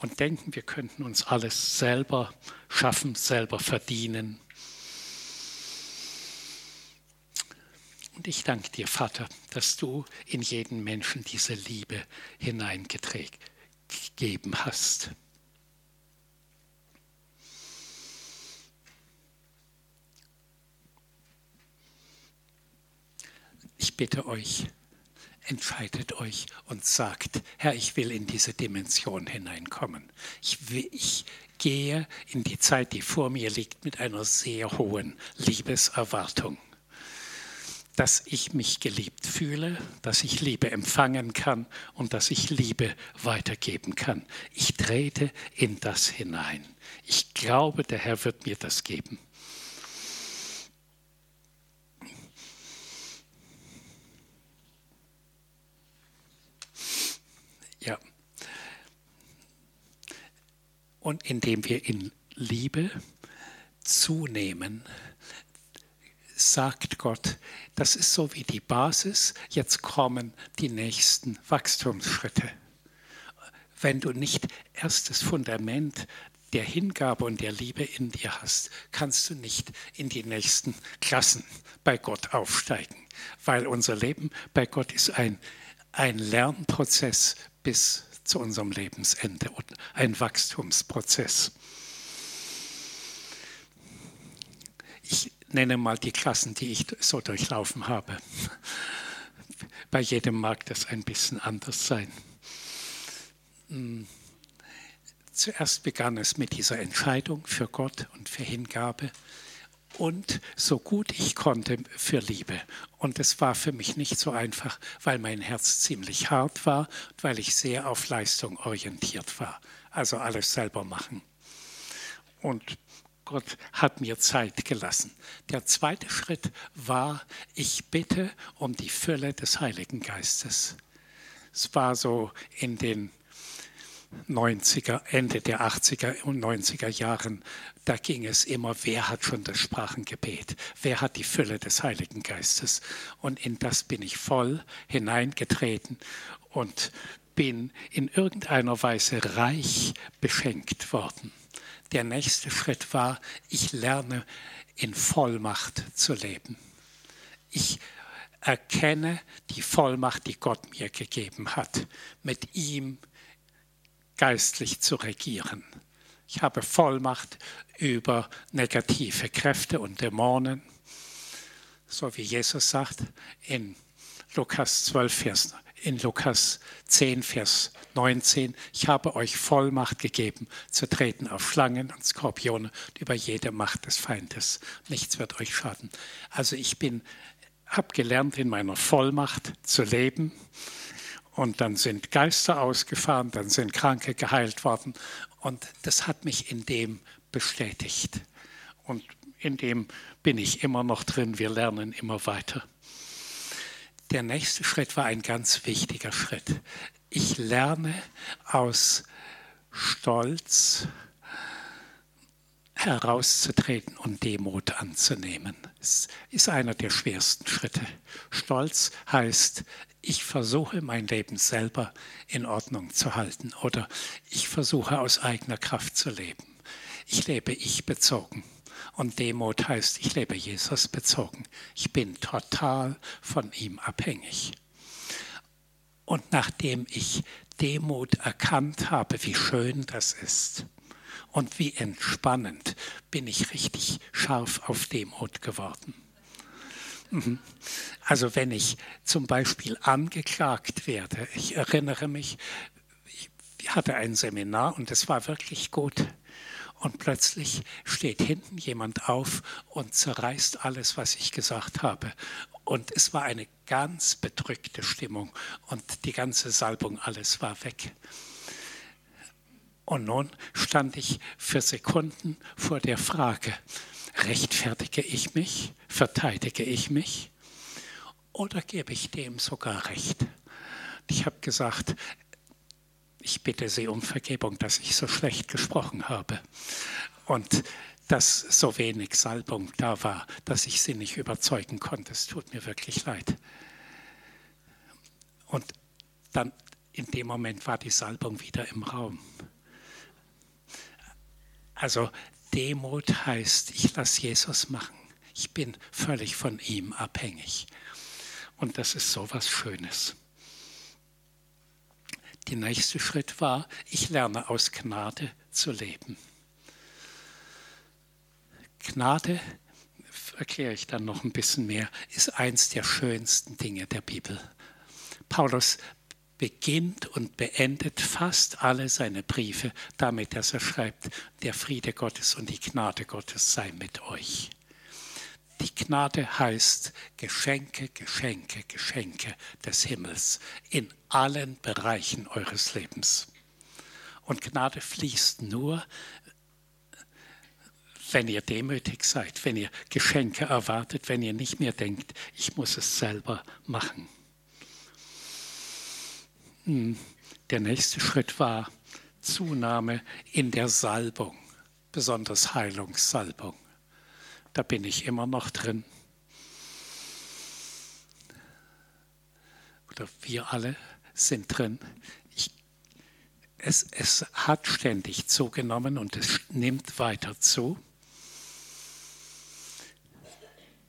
und denken, wir könnten uns alles selber schaffen, selber verdienen. Und ich danke dir, Vater, dass du in jeden Menschen diese Liebe hineingegeben hast. Ich bitte euch, entscheidet euch und sagt, Herr, ich will in diese Dimension hineinkommen. Ich, will, ich gehe in die Zeit, die vor mir liegt, mit einer sehr hohen Liebeserwartung. Dass ich mich geliebt fühle, dass ich Liebe empfangen kann und dass ich Liebe weitergeben kann. Ich trete in das hinein. Ich glaube, der Herr wird mir das geben. Und indem wir in Liebe zunehmen, sagt Gott, das ist so wie die Basis, jetzt kommen die nächsten Wachstumsschritte. Wenn du nicht erst das Fundament der Hingabe und der Liebe in dir hast, kannst du nicht in die nächsten Klassen bei Gott aufsteigen, weil unser Leben bei Gott ist ein, ein Lernprozess bis zu unserem Lebensende und ein Wachstumsprozess. Ich nenne mal die Klassen, die ich so durchlaufen habe. Bei jedem mag das ein bisschen anders sein. Hm. Zuerst begann es mit dieser Entscheidung für Gott und für Hingabe und so gut ich konnte für Liebe. Und es war für mich nicht so einfach, weil mein Herz ziemlich hart war und weil ich sehr auf Leistung orientiert war. Also alles selber machen. Und Gott hat mir Zeit gelassen. Der zweite Schritt war, ich bitte um die Fülle des Heiligen Geistes. Es war so in den 90er, Ende der 80er und 90er Jahren, da ging es immer, wer hat schon das Sprachengebet? Wer hat die Fülle des Heiligen Geistes? Und in das bin ich voll hineingetreten und bin in irgendeiner Weise reich beschenkt worden. Der nächste Schritt war, ich lerne in Vollmacht zu leben. Ich erkenne die Vollmacht, die Gott mir gegeben hat, mit ihm geistlich zu regieren. Ich habe Vollmacht über negative Kräfte und Dämonen, so wie Jesus sagt in Lukas 12, Vers, in Lukas 10, Vers 19, ich habe euch Vollmacht gegeben, zu treten auf Schlangen und Skorpione und über jede Macht des Feindes. Nichts wird euch schaden. Also ich habe gelernt, in meiner Vollmacht zu leben und dann sind Geister ausgefahren, dann sind Kranke geheilt worden. Und das hat mich in dem bestätigt. Und in dem bin ich immer noch drin. Wir lernen immer weiter. Der nächste Schritt war ein ganz wichtiger Schritt. Ich lerne aus Stolz herauszutreten und Demut anzunehmen. Das ist einer der schwersten Schritte. Stolz heißt, ich versuche mein Leben selber in Ordnung zu halten oder ich versuche aus eigener Kraft zu leben. Ich lebe ich bezogen. Und Demut heißt, ich lebe Jesus bezogen. Ich bin total von ihm abhängig. Und nachdem ich Demut erkannt habe, wie schön das ist und wie entspannend, bin ich richtig scharf auf Demut geworden. Mhm. Also wenn ich zum Beispiel angeklagt werde, ich erinnere mich, ich hatte ein Seminar und es war wirklich gut. Und plötzlich steht hinten jemand auf und zerreißt alles, was ich gesagt habe. Und es war eine ganz bedrückte Stimmung und die ganze Salbung, alles war weg. Und nun stand ich für Sekunden vor der Frage, Rechtfertige ich mich? Verteidige ich mich? Oder gebe ich dem sogar Recht? Ich habe gesagt, ich bitte Sie um Vergebung, dass ich so schlecht gesprochen habe und dass so wenig Salbung da war, dass ich Sie nicht überzeugen konnte. Es tut mir wirklich leid. Und dann in dem Moment war die Salbung wieder im Raum. Also Demut heißt, ich lasse Jesus machen. Ich bin völlig von ihm abhängig. Und das ist so was Schönes. Der nächste Schritt war, ich lerne aus Gnade zu leben. Gnade, erkläre ich dann noch ein bisschen mehr, ist eins der schönsten Dinge der Bibel. Paulus beginnt und beendet fast alle seine Briefe damit, dass er schreibt, der Friede Gottes und die Gnade Gottes sei mit euch. Die Gnade heißt Geschenke, Geschenke, Geschenke des Himmels in allen Bereichen eures Lebens. Und Gnade fließt nur, wenn ihr demütig seid, wenn ihr Geschenke erwartet, wenn ihr nicht mehr denkt, ich muss es selber machen. Hm, der nächste Schritt war Zunahme in der Salbung, besonders Heilungssalbung. Da bin ich immer noch drin. Oder wir alle sind drin. Ich, es, es hat ständig zugenommen und es nimmt weiter zu.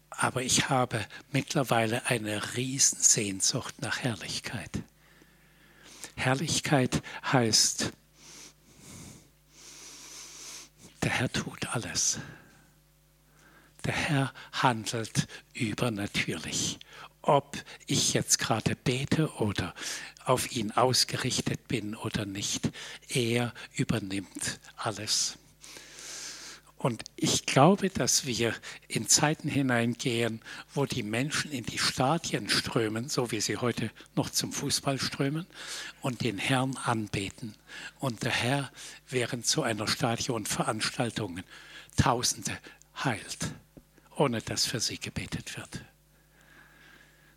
Aber ich habe mittlerweile eine Riesensehnsucht nach Herrlichkeit Herrlichkeit heißt, der Herr tut alles. Der Herr handelt übernatürlich. Ob ich jetzt gerade bete oder auf ihn ausgerichtet bin oder nicht, er übernimmt alles. Und ich glaube, dass wir in Zeiten hineingehen, wo die Menschen in die Stadien strömen, so wie sie heute noch zum Fußball strömen, und den Herrn anbeten. Und der Herr während so einer Stadionveranstaltung Tausende heilt, ohne dass für sie gebetet wird.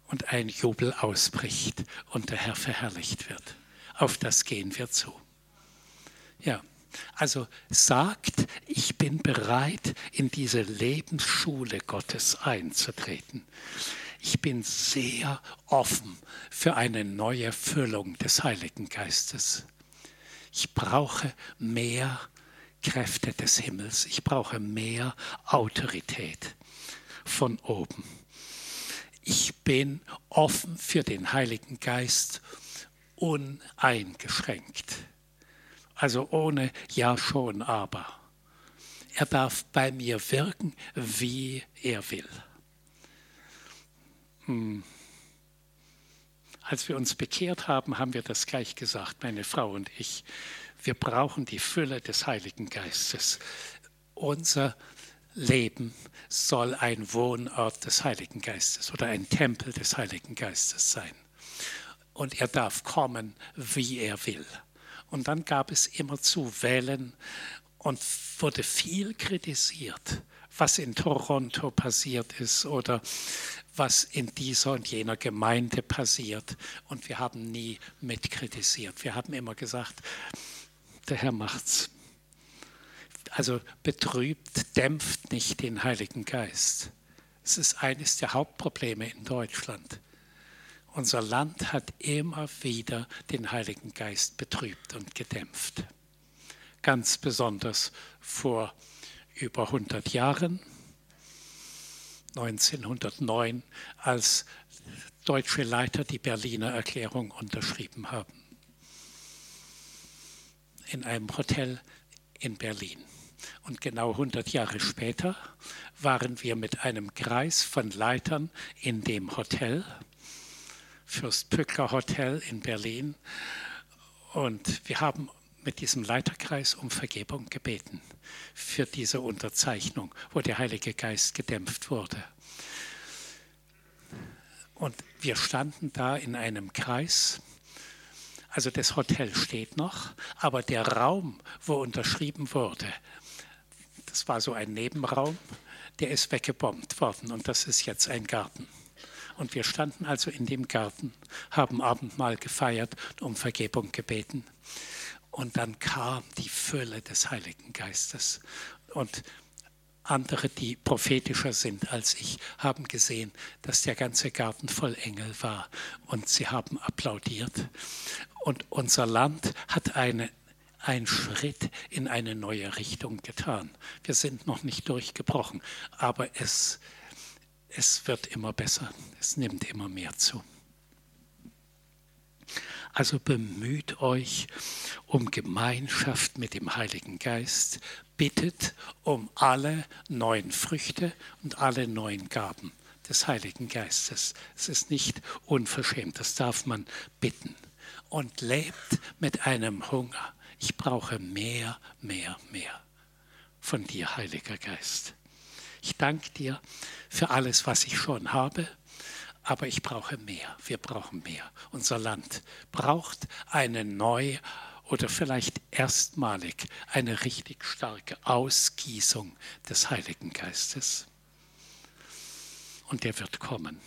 Und ein Jubel ausbricht und der Herr verherrlicht wird. Auf das gehen wir zu. Ja. Also sagt, ich bin bereit, in diese Lebensschule Gottes einzutreten. Ich bin sehr offen für eine neue Füllung des Heiligen Geistes. Ich brauche mehr Kräfte des Himmels. Ich brauche mehr Autorität von oben. Ich bin offen für den Heiligen Geist uneingeschränkt. Also ohne Ja schon, aber. Er darf bei mir wirken, wie er will. Hm. Als wir uns bekehrt haben, haben wir das gleich gesagt, meine Frau und ich. Wir brauchen die Fülle des Heiligen Geistes. Unser Leben soll ein Wohnort des Heiligen Geistes oder ein Tempel des Heiligen Geistes sein. Und er darf kommen, wie er will. Und dann gab es immer zu Wellen und wurde viel kritisiert, was in Toronto passiert ist oder was in dieser und jener Gemeinde passiert. Und wir haben nie mitkritisiert. Wir haben immer gesagt, der Herr macht's. Also betrübt, dämpft nicht den Heiligen Geist. Es ist eines der Hauptprobleme in Deutschland. Unser Land hat immer wieder den Heiligen Geist betrübt und gedämpft. Ganz besonders vor über 100 Jahren, 1909, als deutsche Leiter die Berliner Erklärung unterschrieben haben. In einem Hotel in Berlin. Und genau 100 Jahre später waren wir mit einem Kreis von Leitern in dem Hotel Fürstpückler Hotel in Berlin. Und wir haben mit diesem Leiterkreis um Vergebung gebeten für diese Unterzeichnung, wo der Heilige Geist gedämpft wurde. Und wir standen da in einem Kreis. Also das Hotel steht noch, aber der Raum, wo unterschrieben wurde, das war so ein Nebenraum, der ist weggebombt worden und das ist jetzt ein Garten. Und wir standen also in dem Garten, haben Abendmahl gefeiert, um Vergebung gebeten. Und dann kam die Fülle des Heiligen Geistes. Und andere, die prophetischer sind als ich, haben gesehen, dass der ganze Garten voll Engel war. Und sie haben applaudiert. Und unser Land hat eine, einen Schritt in eine neue Richtung getan. Wir sind noch nicht durchgebrochen, aber es es wird immer besser, es nimmt immer mehr zu. Also bemüht euch um Gemeinschaft mit dem Heiligen Geist, bittet um alle neuen Früchte und alle neuen Gaben des Heiligen Geistes. Es ist nicht unverschämt, das darf man bitten. Und lebt mit einem Hunger. Ich brauche mehr, mehr, mehr von dir, Heiliger Geist. Ich danke dir für alles, was ich schon habe, aber ich brauche mehr. Wir brauchen mehr. Unser Land braucht eine neue oder vielleicht erstmalig eine richtig starke Ausgießung des Heiligen Geistes. Und der wird kommen.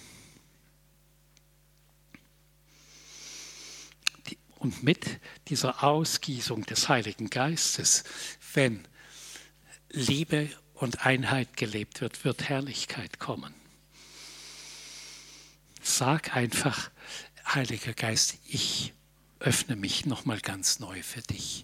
Und mit dieser Ausgießung des Heiligen Geistes, wenn Liebe und Einheit gelebt wird, wird Herrlichkeit kommen. Sag einfach, Heiliger Geist, ich öffne mich nochmal ganz neu für dich.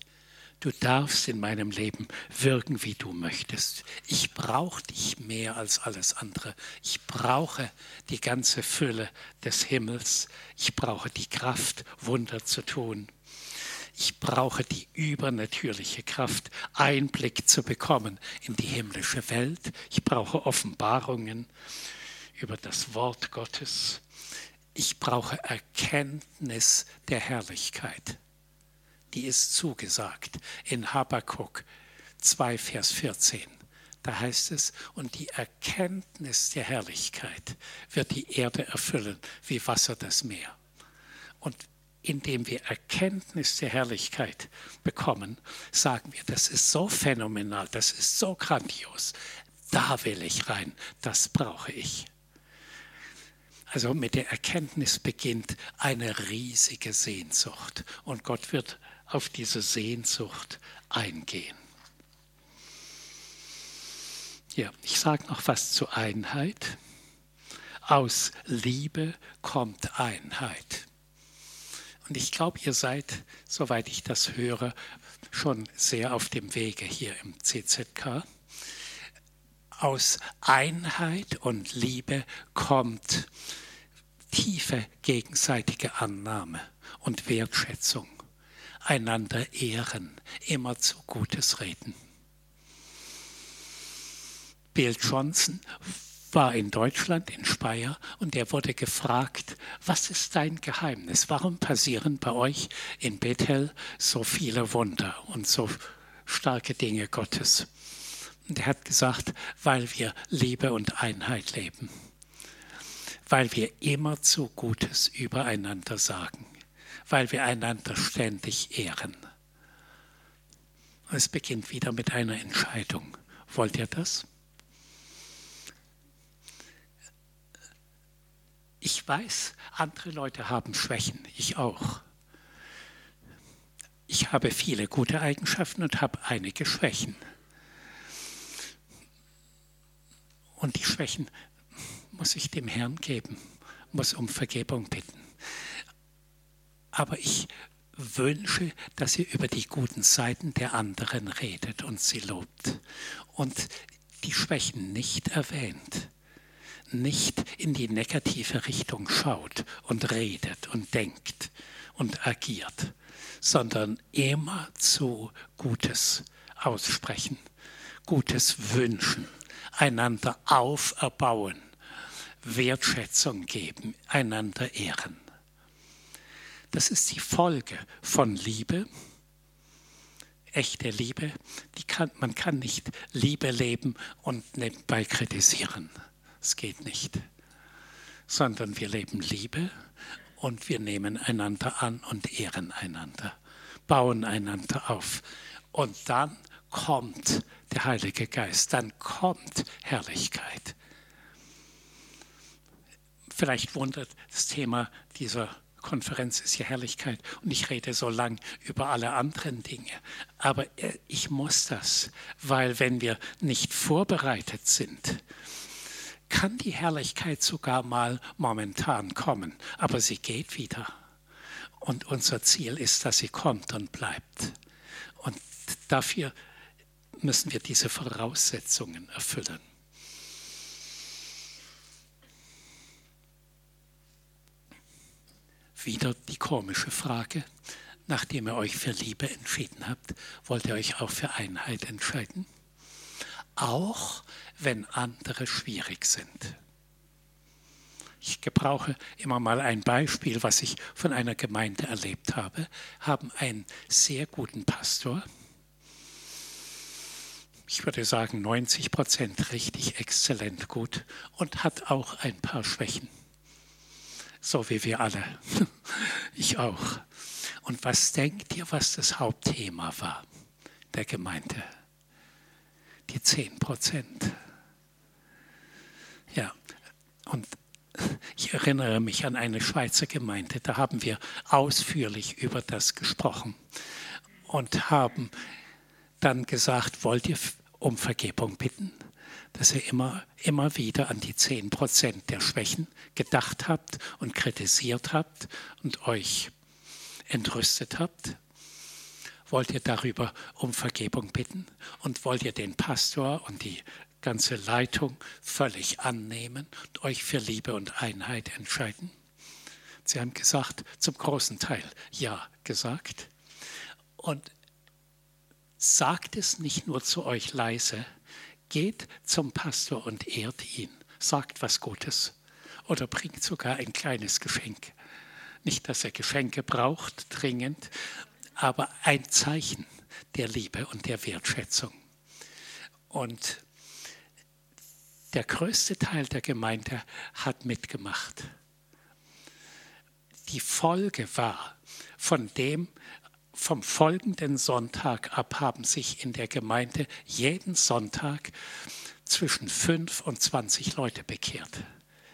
Du darfst in meinem Leben wirken, wie du möchtest. Ich brauche dich mehr als alles andere. Ich brauche die ganze Fülle des Himmels. Ich brauche die Kraft, Wunder zu tun. Ich brauche die übernatürliche Kraft, Einblick zu bekommen in die himmlische Welt. Ich brauche Offenbarungen über das Wort Gottes. Ich brauche Erkenntnis der Herrlichkeit. Die ist zugesagt in Habakkuk 2, Vers 14. Da heißt es, und die Erkenntnis der Herrlichkeit wird die Erde erfüllen wie Wasser das Meer. Und indem wir Erkenntnis der Herrlichkeit bekommen, sagen wir, das ist so phänomenal, das ist so grandios, da will ich rein, das brauche ich. Also mit der Erkenntnis beginnt eine riesige Sehnsucht und Gott wird auf diese Sehnsucht eingehen. Ja, ich sage noch was zur Einheit. Aus Liebe kommt Einheit. Und ich glaube, ihr seid, soweit ich das höre, schon sehr auf dem Wege hier im CZK. Aus Einheit und Liebe kommt tiefe gegenseitige Annahme und Wertschätzung, einander ehren, immer zu Gutes reden. Bill Johnson war in Deutschland, in Speyer, und er wurde gefragt, was ist dein Geheimnis? Warum passieren bei euch in Bethel so viele Wunder und so starke Dinge Gottes? Und er hat gesagt, weil wir Liebe und Einheit leben, weil wir immer zu Gutes übereinander sagen, weil wir einander ständig ehren. Es beginnt wieder mit einer Entscheidung. Wollt ihr das? Ich weiß, andere Leute haben Schwächen, ich auch. Ich habe viele gute Eigenschaften und habe einige Schwächen. Und die Schwächen muss ich dem Herrn geben, muss um Vergebung bitten. Aber ich wünsche, dass ihr über die guten Seiten der anderen redet und sie lobt und die Schwächen nicht erwähnt nicht in die negative Richtung schaut und redet und denkt und agiert, sondern immer zu Gutes aussprechen, Gutes wünschen, einander auferbauen, Wertschätzung geben, einander ehren. Das ist die Folge von Liebe. Echte Liebe, kann, man kann nicht Liebe leben und nebenbei kritisieren. Es geht nicht. Sondern wir leben Liebe und wir nehmen einander an und ehren einander, bauen einander auf. Und dann kommt der Heilige Geist, dann kommt Herrlichkeit. Vielleicht wundert das Thema dieser Konferenz ist ja Herrlichkeit und ich rede so lang über alle anderen Dinge. Aber äh, ich muss das, weil wenn wir nicht vorbereitet sind, kann die Herrlichkeit sogar mal momentan kommen, aber sie geht wieder. Und unser Ziel ist, dass sie kommt und bleibt. Und dafür müssen wir diese Voraussetzungen erfüllen. Wieder die komische Frage. Nachdem ihr euch für Liebe entschieden habt, wollt ihr euch auch für Einheit entscheiden? Auch wenn andere schwierig sind. Ich gebrauche immer mal ein Beispiel, was ich von einer Gemeinde erlebt habe, haben einen sehr guten Pastor. Ich würde sagen 90 Prozent richtig exzellent gut und hat auch ein paar Schwächen. So wie wir alle. Ich auch. Und was denkt ihr, was das Hauptthema war der Gemeinde? Die 10 Prozent. Ja, und ich erinnere mich an eine Schweizer Gemeinde, da haben wir ausführlich über das gesprochen und haben dann gesagt, wollt ihr um Vergebung bitten, dass ihr immer, immer wieder an die 10 Prozent der Schwächen gedacht habt und kritisiert habt und euch entrüstet habt? Wollt ihr darüber um Vergebung bitten? Und wollt ihr den Pastor und die ganze Leitung völlig annehmen und euch für Liebe und Einheit entscheiden? Sie haben gesagt, zum großen Teil ja gesagt. Und sagt es nicht nur zu euch leise, geht zum Pastor und ehrt ihn, sagt was Gutes oder bringt sogar ein kleines Geschenk. Nicht, dass er Geschenke braucht, dringend, aber ein Zeichen der Liebe und der Wertschätzung. Und der größte Teil der Gemeinde hat mitgemacht. Die Folge war, von dem, vom folgenden Sonntag ab haben sich in der Gemeinde jeden Sonntag zwischen fünf und zwanzig Leute bekehrt.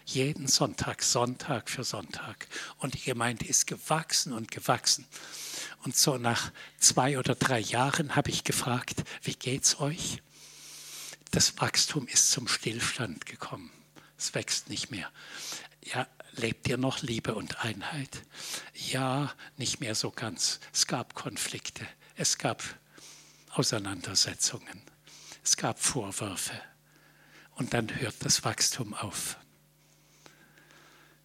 Jeden Sonntag, Sonntag für Sonntag. Und die Gemeinde ist gewachsen und gewachsen. Und so nach zwei oder drei Jahren habe ich gefragt, wie geht's euch? Das Wachstum ist zum Stillstand gekommen. Es wächst nicht mehr. Ja, lebt ihr noch Liebe und Einheit? Ja, nicht mehr so ganz. Es gab Konflikte, es gab Auseinandersetzungen, es gab Vorwürfe. Und dann hört das Wachstum auf.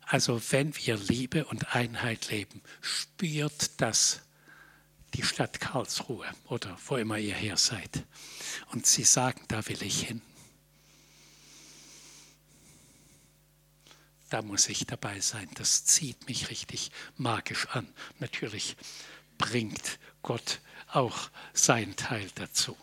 Also wenn wir Liebe und Einheit leben, spürt das die Stadt Karlsruhe oder wo immer ihr her seid. Und sie sagen, da will ich hin. Da muss ich dabei sein. Das zieht mich richtig magisch an. Natürlich bringt Gott auch seinen Teil dazu.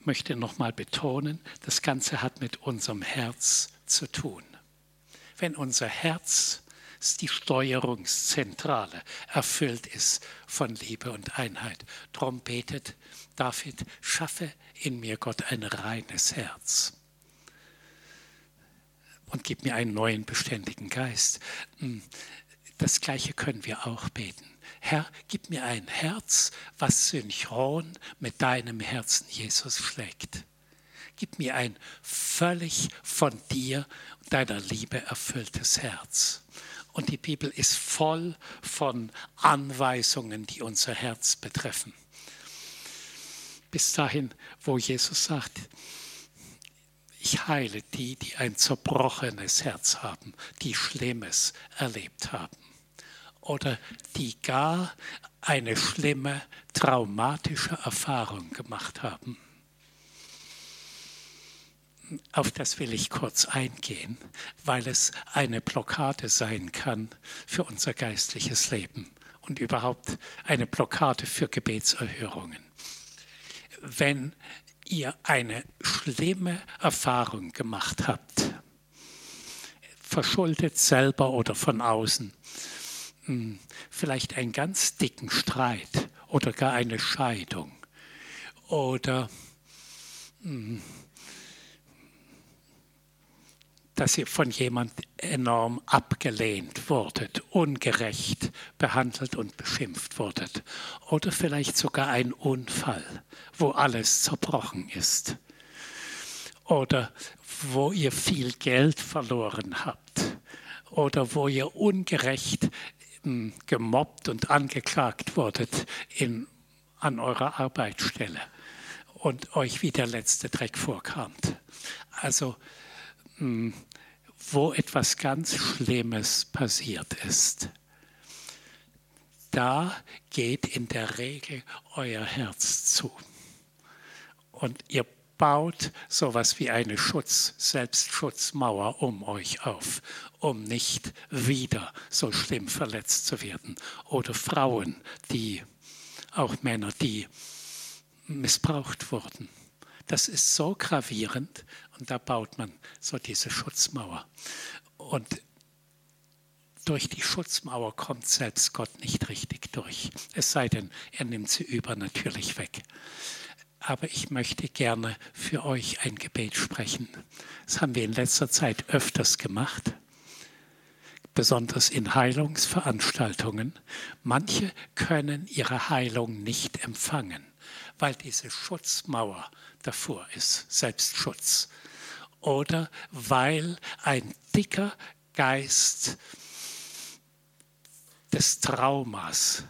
Ich möchte nochmal betonen, das Ganze hat mit unserem Herz zu tun. Wenn unser Herz die Steuerungszentrale erfüllt ist von Liebe und Einheit. Drum betet David, schaffe in mir Gott ein reines Herz und gib mir einen neuen beständigen Geist. Hm, das gleiche können wir auch beten. Herr, gib mir ein Herz, was synchron mit deinem Herzen, Jesus, schlägt. Gib mir ein völlig von dir und deiner Liebe erfülltes Herz. Und die Bibel ist voll von Anweisungen, die unser Herz betreffen. Bis dahin, wo Jesus sagt, ich heile die, die ein zerbrochenes Herz haben, die Schlimmes erlebt haben oder die gar eine schlimme, traumatische Erfahrung gemacht haben. Auf das will ich kurz eingehen, weil es eine Blockade sein kann für unser geistliches Leben und überhaupt eine Blockade für Gebetserhörungen. Wenn ihr eine schlimme Erfahrung gemacht habt, verschuldet selber oder von außen, hm, vielleicht einen ganz dicken Streit oder gar eine Scheidung oder hm, dass ihr von jemand enorm abgelehnt wurdet, ungerecht behandelt und beschimpft wurdet. Oder vielleicht sogar ein Unfall, wo alles zerbrochen ist. Oder wo ihr viel Geld verloren habt. Oder wo ihr ungerecht hm, gemobbt und angeklagt wurdet in, an eurer Arbeitsstelle und euch wie der letzte Dreck vorkamt. Also hm, wo etwas ganz Schlimmes passiert ist, da geht in der Regel euer Herz zu. Und ihr baut sowas wie eine Schutz, Selbstschutzmauer um euch auf, um nicht wieder so schlimm verletzt zu werden. Oder Frauen, die, auch Männer, die missbraucht wurden. Das ist so gravierend und da baut man so diese Schutzmauer. Und durch die Schutzmauer kommt selbst Gott nicht richtig durch. Es sei denn, er nimmt sie über natürlich weg. Aber ich möchte gerne für euch ein Gebet sprechen. Das haben wir in letzter Zeit öfters gemacht, besonders in Heilungsveranstaltungen. Manche können ihre Heilung nicht empfangen, weil diese Schutzmauer davor ist, Selbstschutz. Oder weil ein dicker Geist des Traumas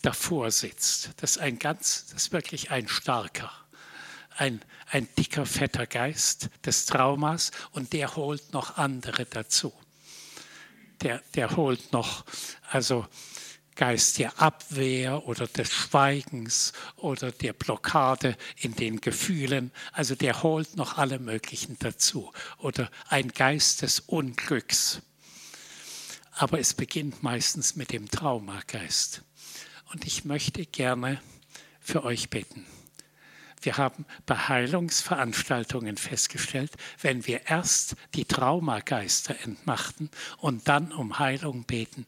davor sitzt. Das ist ein ganz, das ist wirklich ein starker, ein, ein dicker, fetter Geist des Traumas und der holt noch andere dazu. der, der holt noch, also Geist der Abwehr oder des Schweigens oder der Blockade in den Gefühlen. Also der holt noch alle möglichen dazu. Oder ein Geist des Unglücks. Aber es beginnt meistens mit dem Traumageist. Und ich möchte gerne für euch beten. Wir haben bei Heilungsveranstaltungen festgestellt, wenn wir erst die Traumageister entmachten und dann um Heilung beten,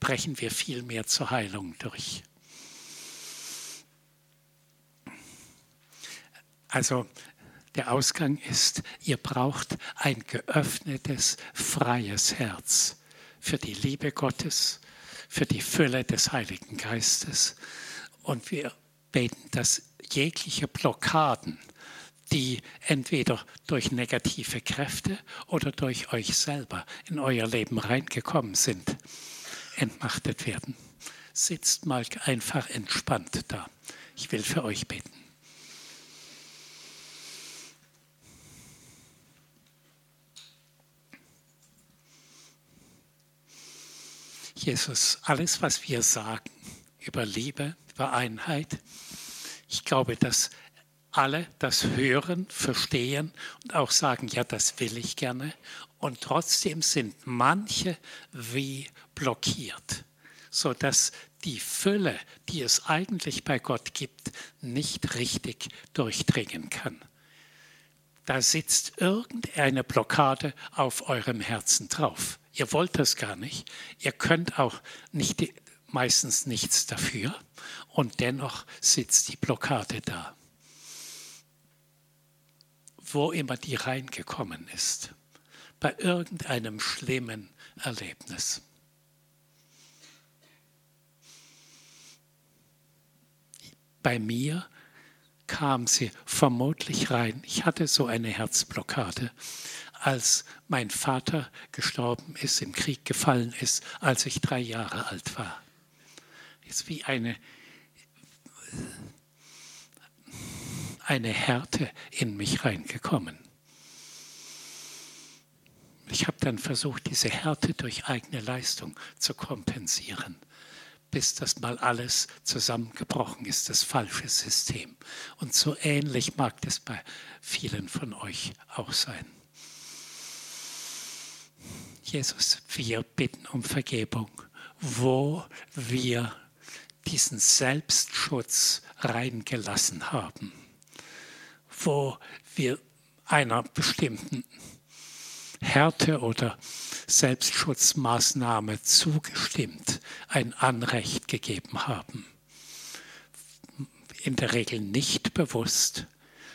brechen wir viel mehr zur Heilung durch. Also der Ausgang ist, ihr braucht ein geöffnetes, freies Herz für die Liebe Gottes, für die Fülle des Heiligen Geistes. Und wir beten, dass jegliche Blockaden, die entweder durch negative Kräfte oder durch euch selber in euer Leben reingekommen sind, entmachtet werden. Sitzt mal einfach entspannt da. Ich will für euch beten. Jesus, alles, was wir sagen über Liebe, über Einheit, ich glaube, dass alle das hören, verstehen und auch sagen, ja, das will ich gerne. Und trotzdem sind manche wie blockiert, sodass die Fülle, die es eigentlich bei Gott gibt, nicht richtig durchdringen kann. Da sitzt irgendeine Blockade auf eurem Herzen drauf. Ihr wollt das gar nicht. Ihr könnt auch nicht, meistens nichts dafür. Und dennoch sitzt die Blockade da. Wo immer die reingekommen ist. Bei irgendeinem schlimmen Erlebnis. bei mir kam sie vermutlich rein. Ich hatte so eine Herzblockade, als mein Vater gestorben ist, im Krieg gefallen ist, als ich drei Jahre alt war. Ist wie eine, eine Härte in mich reingekommen. Ich habe dann versucht, diese Härte durch eigene Leistung zu kompensieren bis das mal alles zusammengebrochen ist, das falsche System. Und so ähnlich mag das bei vielen von euch auch sein. Jesus, wir bitten um Vergebung, wo wir diesen Selbstschutz reingelassen haben, wo wir einer bestimmten Härte oder Selbstschutzmaßnahme zugestimmt, ein Anrecht gegeben haben. In der Regel nicht bewusst,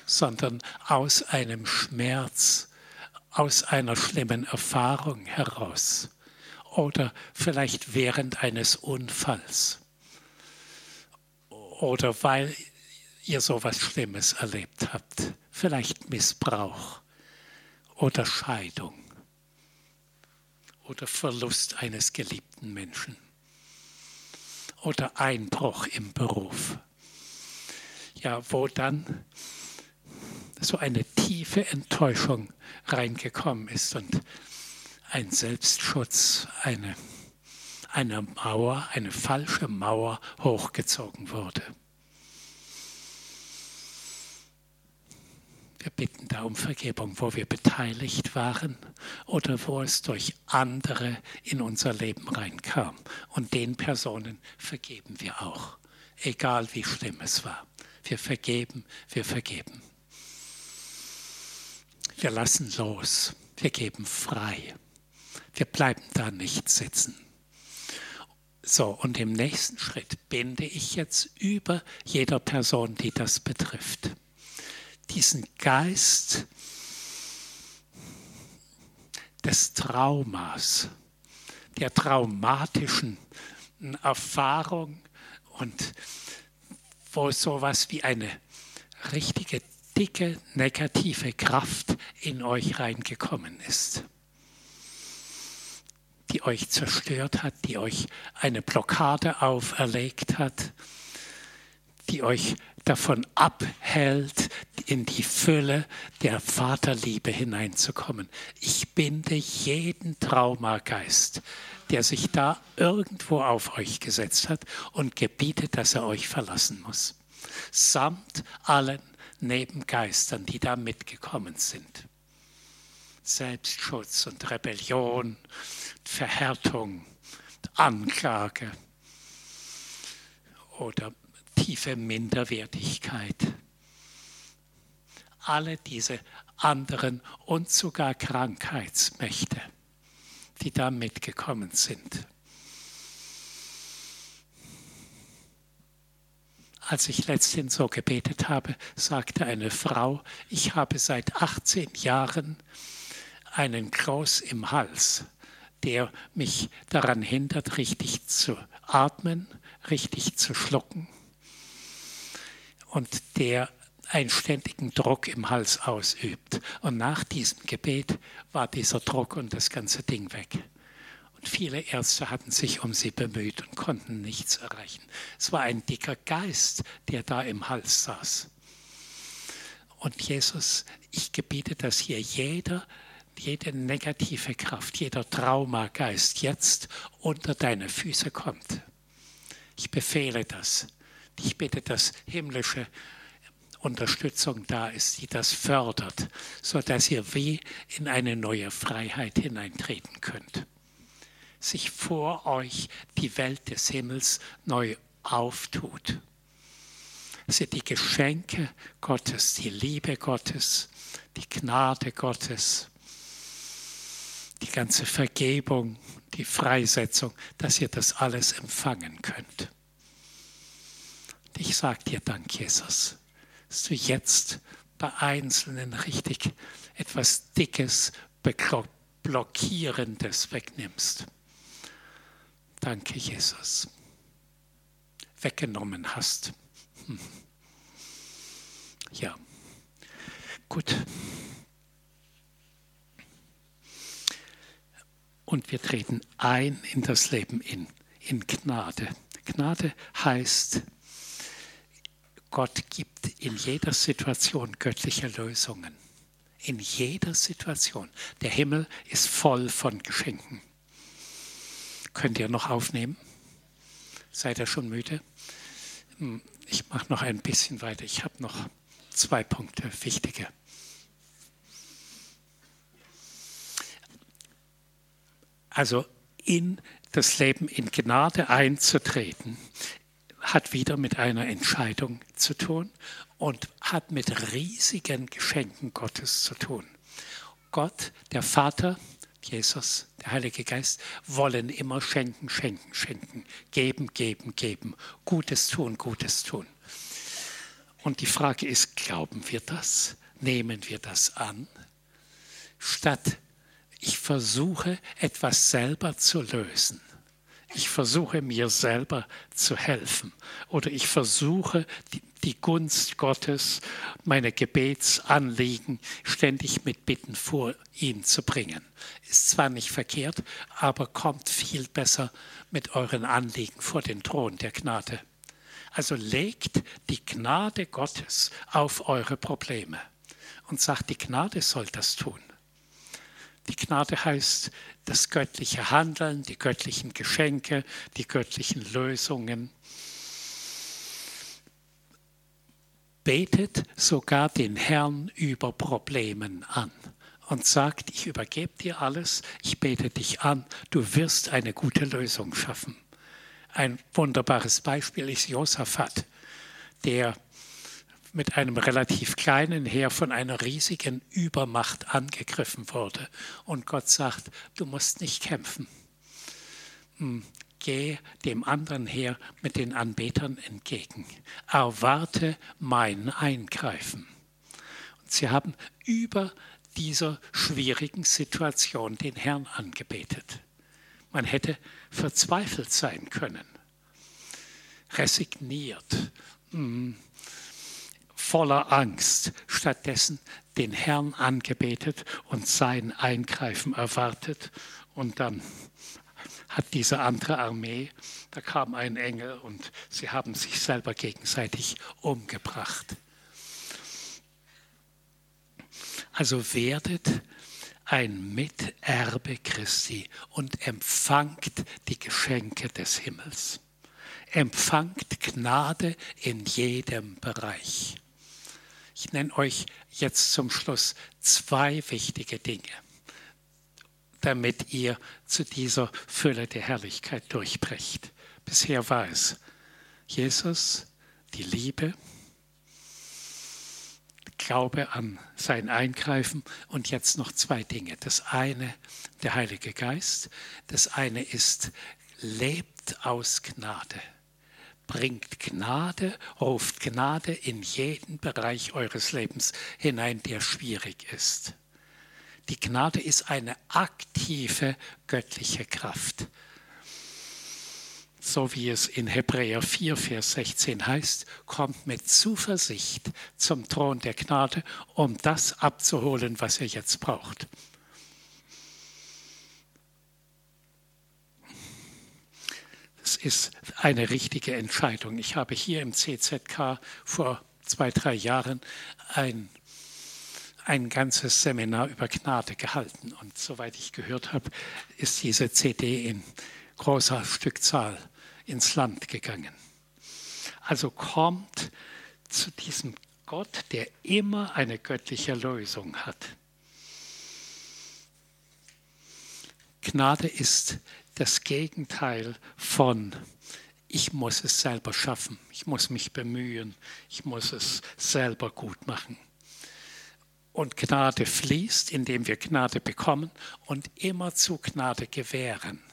sondern aus einem Schmerz, aus einer schlimmen Erfahrung heraus oder vielleicht während eines Unfalls oder weil ihr so etwas Schlimmes erlebt habt, vielleicht Missbrauch oder Scheidung oder Verlust eines geliebten Menschen oder Einbruch im Beruf. Ja, wo dann so eine tiefe Enttäuschung reingekommen ist und ein Selbstschutz, eine, eine Mauer, eine falsche Mauer hochgezogen wurde. Wir bitten da um Vergebung, wo wir beteiligt waren oder wo es durch andere in unser Leben reinkam. Und den Personen vergeben wir auch, egal wie schlimm es war. Wir vergeben, wir vergeben. Wir lassen los, wir geben frei. Wir bleiben da nicht sitzen. So, und im nächsten Schritt binde ich jetzt über jeder Person, die das betrifft diesen Geist des Traumas, der traumatischen Erfahrung und wo sowas wie eine richtige dicke negative Kraft in euch reingekommen ist, die euch zerstört hat, die euch eine Blockade auferlegt hat, die euch davon abhält, in die Fülle der Vaterliebe hineinzukommen. Ich binde jeden Traumageist, der sich da irgendwo auf euch gesetzt hat und gebietet, dass er euch verlassen muss. Samt allen Nebengeistern, die da mitgekommen sind. Selbstschutz und Rebellion, Verhärtung, Anklage oder tiefe Minderwertigkeit. Alle diese anderen und sogar Krankheitsmächte, die da mitgekommen sind. Als ich letztens so gebetet habe, sagte eine Frau, ich habe seit 18 Jahren einen Kloß im Hals, der mich daran hindert, richtig zu atmen, richtig zu schlucken und der einen ständigen Druck im Hals ausübt. Und nach diesem Gebet war dieser Druck und das ganze Ding weg. Und viele Ärzte hatten sich um sie bemüht und konnten nichts erreichen. Es war ein dicker Geist, der da im Hals saß. Und Jesus, ich gebiete, dass hier jeder, jede negative Kraft, jeder Traumageist jetzt unter deine Füße kommt. Ich befehle das. Ich bitte, dass himmlische Unterstützung da ist, die das fördert, sodass ihr wie in eine neue Freiheit hineintreten könnt. Sich vor euch die Welt des Himmels neu auftut. Dass ihr die Geschenke Gottes, die Liebe Gottes, die Gnade Gottes, die ganze Vergebung, die Freisetzung, dass ihr das alles empfangen könnt. Ich sage dir Dank, Jesus, dass du jetzt bei Einzelnen richtig etwas Dickes, Blockierendes wegnimmst. Danke, Jesus. Weggenommen hast. Hm. Ja, gut. Und wir treten ein in das Leben in, in Gnade. Gnade heißt, Gott gibt in jeder Situation göttliche Lösungen. In jeder Situation. Der Himmel ist voll von Geschenken. Könnt ihr noch aufnehmen? Seid ihr schon müde? Hm, ich mache noch ein bisschen weiter. Ich habe noch zwei Punkte, wichtige. Also in das Leben in Gnade einzutreten, hat wieder mit einer Entscheidung zu tun und hat mit riesigen Geschenken Gottes zu tun. Gott, der Vater, Jesus, der Heilige Geist, wollen immer schenken, schenken, schenken, geben, geben, geben, Gutes tun, Gutes tun. Und die Frage ist, glauben wir das? Nehmen wir das an? Statt ich versuche etwas selber zu lösen ich versuche mir selber zu helfen oder ich versuche die, Gunst Gottes, meine Gebetsanliegen ständig mit Bitten vor ihn zu bringen. Ist zwar nicht verkehrt, aber kommt viel besser mit euren Anliegen vor den Thron der Gnade. Also legt die Gnade Gottes auf eure Probleme und sagt, die Gnade soll das tun. Die Gnade heißt das göttliche Handeln, die göttlichen Geschenke, die göttlichen Lösungen. Betet sogar den Herrn über Problemen an und sagt, ich übergebe dir alles, ich bete dich an, du wirst eine gute Lösung schaffen. Ein wunderbares Beispiel ist Josaphat, der mit einem relativ kleinen Heer von einer riesigen Übermacht angegriffen wurde. Und Gott sagt, du musst nicht kämpfen. Hm, geh dem anderen Heer mit den Anbetern entgegen. Erwarte mein Eingreifen. Und sie haben über dieser schwierigen Situation den Herrn angebetet. Man hätte verzweifelt sein können, resigniert, hm, voller Angst, stattdessen den Herrn angebetet und sein Eingreifen erwartet. Und dann hat diese andere Armee, da kam ein Engel und sie haben sich selber gegenseitig umgebracht. Also werdet ein Miterbe Christi und empfangt die Geschenke des Himmels. Empfangt Gnade in jedem Bereich. Ich nenne euch jetzt zum Schluss zwei wichtige Dinge, damit ihr zu dieser Fülle der Herrlichkeit durchbrecht. Bisher war es Jesus, die Liebe, Glaube an sein Eingreifen und jetzt noch zwei Dinge. Das eine, der Heilige Geist. Das eine ist, lebt aus Gnade. Bringt Gnade, ruft Gnade in jeden Bereich eures Lebens hinein, der schwierig ist. Die Gnade ist eine aktive göttliche Kraft so wie es in Hebräer 4, Vers 16 heißt, kommt mit Zuversicht zum Thron der Gnade, um das abzuholen, was ihr jetzt braucht. Ist eine richtige Entscheidung. Ich habe hier im CZK vor zwei, drei Jahren ein, ein ganzes Seminar über Gnade gehalten. Und soweit ich gehört habe, ist diese CD in großer Stückzahl ins Land gegangen. Also kommt zu diesem Gott, der immer eine göttliche Lösung hat. Gnade ist das Gegenteil von ich muss es selber schaffen, ich muss mich bemühen, ich muss es selber gut machen. Und Gnade fließt, indem wir Gnade bekommen und immer zu Gnade gewähren.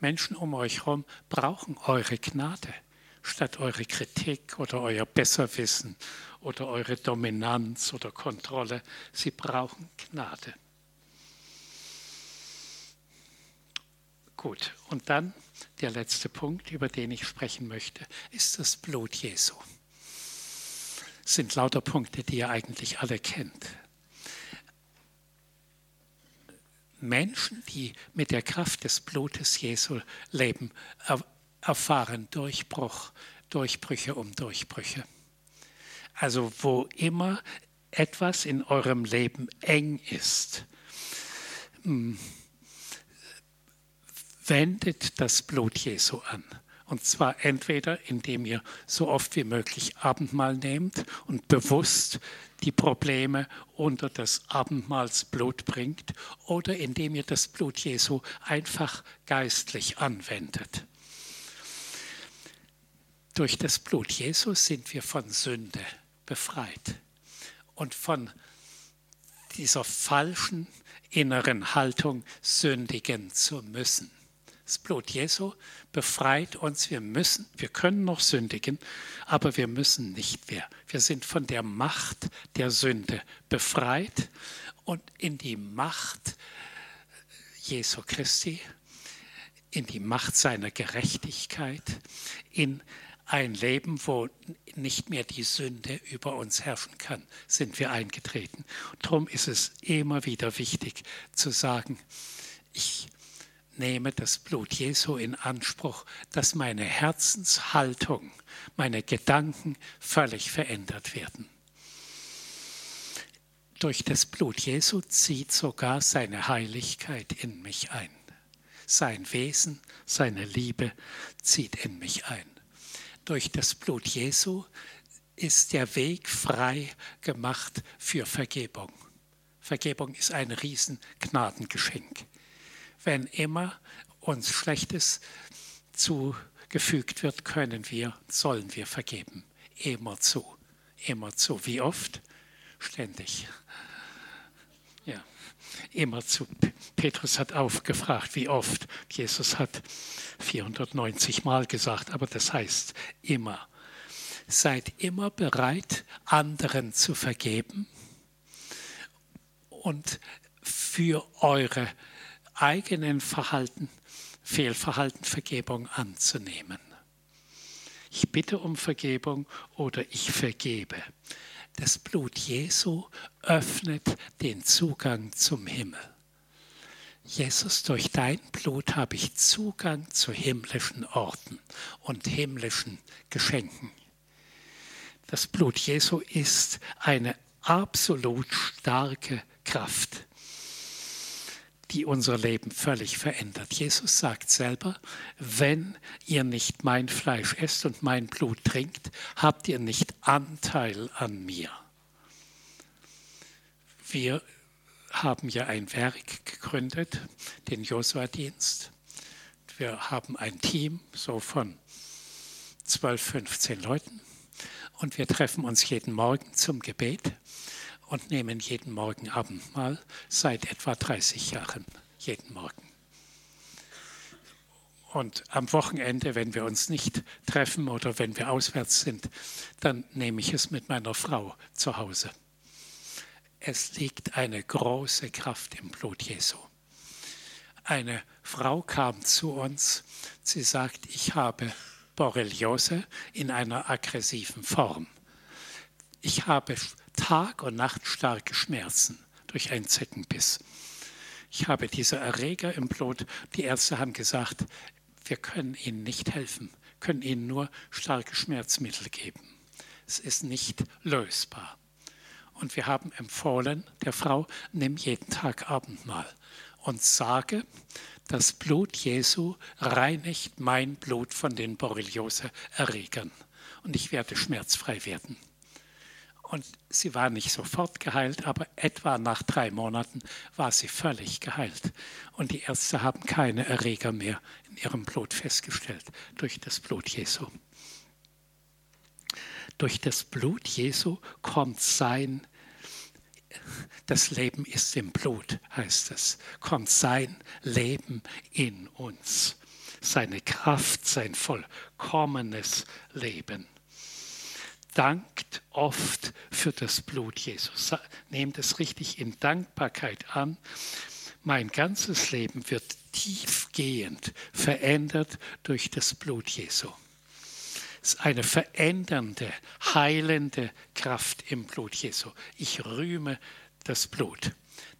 Menschen um euch herum brauchen eure Gnade statt eure Kritik oder euer Besserwissen oder eure Dominanz oder Kontrolle. Sie brauchen Gnade. Gut, und dann der letzte Punkt, über den ich sprechen möchte, ist das Blut Jesu. Das sind lauter Punkte, die ihr eigentlich alle kennt. Menschen, die mit der Kraft des Blutes Jesu leben, erfahren Durchbruch, Durchbrüche um Durchbrüche. Also wo immer etwas in eurem Leben eng ist, hm, wendet das Blut Jesu an. Und zwar entweder, indem ihr so oft wie möglich Abendmahl nehmt und bewusst die Probleme unter das Abendmahlsblut bringt, oder indem ihr das Blut Jesu einfach geistlich anwendet. Durch das Blut Jesu sind wir von Sünde befreit und von dieser falschen inneren Haltung, sündigen zu müssen. Das Blut Jesu befreit uns. Wir müssen, wir können noch sündigen, aber wir müssen nicht mehr. Wir sind von der Macht der Sünde befreit und in die Macht Jesu Christi, in die Macht seiner Gerechtigkeit, in ein Leben, wo nicht mehr die Sünde über uns herrschen kann, sind wir eingetreten. Darum ist es immer wieder wichtig zu sagen, ich nehme das Blut Jesu in Anspruch, dass meine Herzenshaltung, meine Gedanken völlig verändert werden. Durch das Blut Jesu zieht sogar seine Heiligkeit in mich ein. Sein Wesen, seine Liebe zieht in mich ein. Durch das Blut Jesu ist der Weg frei gemacht für Vergebung. Vergebung ist ein Riesengnadengeschenk wenn immer uns Schlechtes zugefügt wird, können wir, sollen wir vergeben. Immer zu, immer zu. Wie oft? Ständig. Ja, immer zu. Petrus hat aufgefragt, wie oft. Jesus hat 490 Mal gesagt, aber das heißt immer. Seid immer bereit, anderen zu vergeben und für eure eigenen Verhalten, Fehlverhalten Vergebung anzunehmen. Ich bitte um Vergebung oder ich vergebe. Das Blut Jesu öffnet den Zugang zum Himmel. Jesus, durch dein Blut habe ich Zugang zu himmlischen Orten und himmlischen Geschenken. Das Blut Jesu ist eine absolut starke Kraft, die unser Leben völlig verändert. Jesus sagt selber, wenn ihr nicht mein Fleisch esst und mein Blut trinkt, habt ihr nicht Anteil an mir. Wir haben ja ein Werk gegründet, den Josua-Dienst. Wir haben ein Team so von 12, 15 Leuten und wir treffen uns jeden Morgen zum Gebet und nehmen jeden Morgen Abendmahl seit etwa 30 Jahren, jeden Morgen. Und am Wochenende, wenn wir uns nicht treffen oder wenn wir auswärts sind, dann nehme ich es mit meiner Frau zu Hause. Es liegt eine große Kraft im Blut Jesu. Eine Frau kam zu uns, sie sagt, ich habe Borreliose in einer aggressiven Form. Ich habe Tag und Nacht starke Schmerzen durch einen Zeckenbiss. Ich habe diese Erreger im Blut. Die Ärzte haben gesagt, wir können Ihnen nicht helfen, können Ihnen nur starke Schmerzmittel geben. Es ist nicht lösbar. Und wir haben empfohlen, der Frau, nimm jeden Tag Abendmahl und sage, das Blut Jesu reinigt mein Blut von den Borreliose-Erregern und ich werde schmerzfrei werden. Und sie war nicht sofort geheilt, aber etwa nach drei Monaten war sie völlig geheilt. Und die Ärzte haben keine Erreger mehr in ihrem Blut festgestellt durch das Blut Jesu. Durch das Blut Jesu kommt sein, das Leben ist im Blut, heißt es, kommt sein Leben in uns, seine Kraft, sein vollkommenes Leben dankt oft für das Blut Jesus. Nehmt es richtig in Dankbarkeit an. Mein ganzes Leben wird tiefgehend verändert durch das Blut Jesu. Es ist eine verändernde, heilende Kraft im Blut Jesu. Ich rühme das Blut.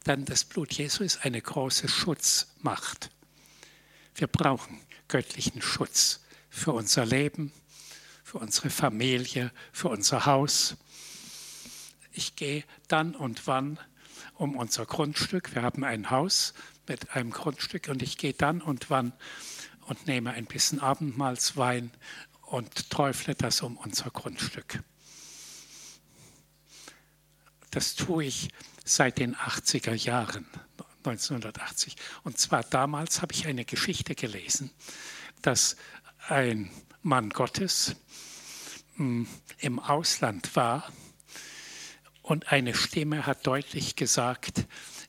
Dann das Blut Jesu ist eine große Schutzmacht. Wir brauchen göttlichen Schutz für unser Leben, für unsere Familie, für unser Haus. Ich gehe dann und wann um unser Grundstück. Wir haben ein Haus mit einem Grundstück und ich gehe dann und wann und nehme ein bisschen Abendmahlswein und träufle das um unser Grundstück. Das tue ich seit den 80er Jahren, 1980. Und zwar damals habe ich eine Geschichte gelesen, dass ein Mann Gottes hm, im Ausland war und eine Stimme hat deutlich gesagt,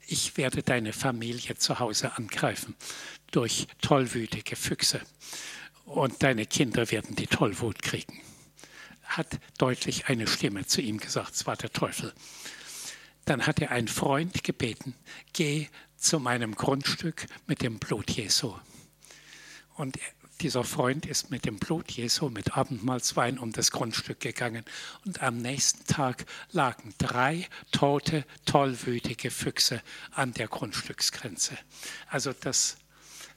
ich werde deine Familie zu Hause angreifen durch tollwütige Füchse und deine Kinder werden die Tollwut kriegen. Hat deutlich eine Stimme zu ihm gesagt, es war der Teufel. Dann hat er einen Freund gebeten, geh zu meinem Grundstück mit dem Blut Jesu. Und dieser Freund ist mit dem Blut Jesu, mit Abendmahlswein um das Grundstück gegangen. Und am nächsten Tag lagen drei tote, tollwütige Füchse an der Grundstücksgrenze. Also das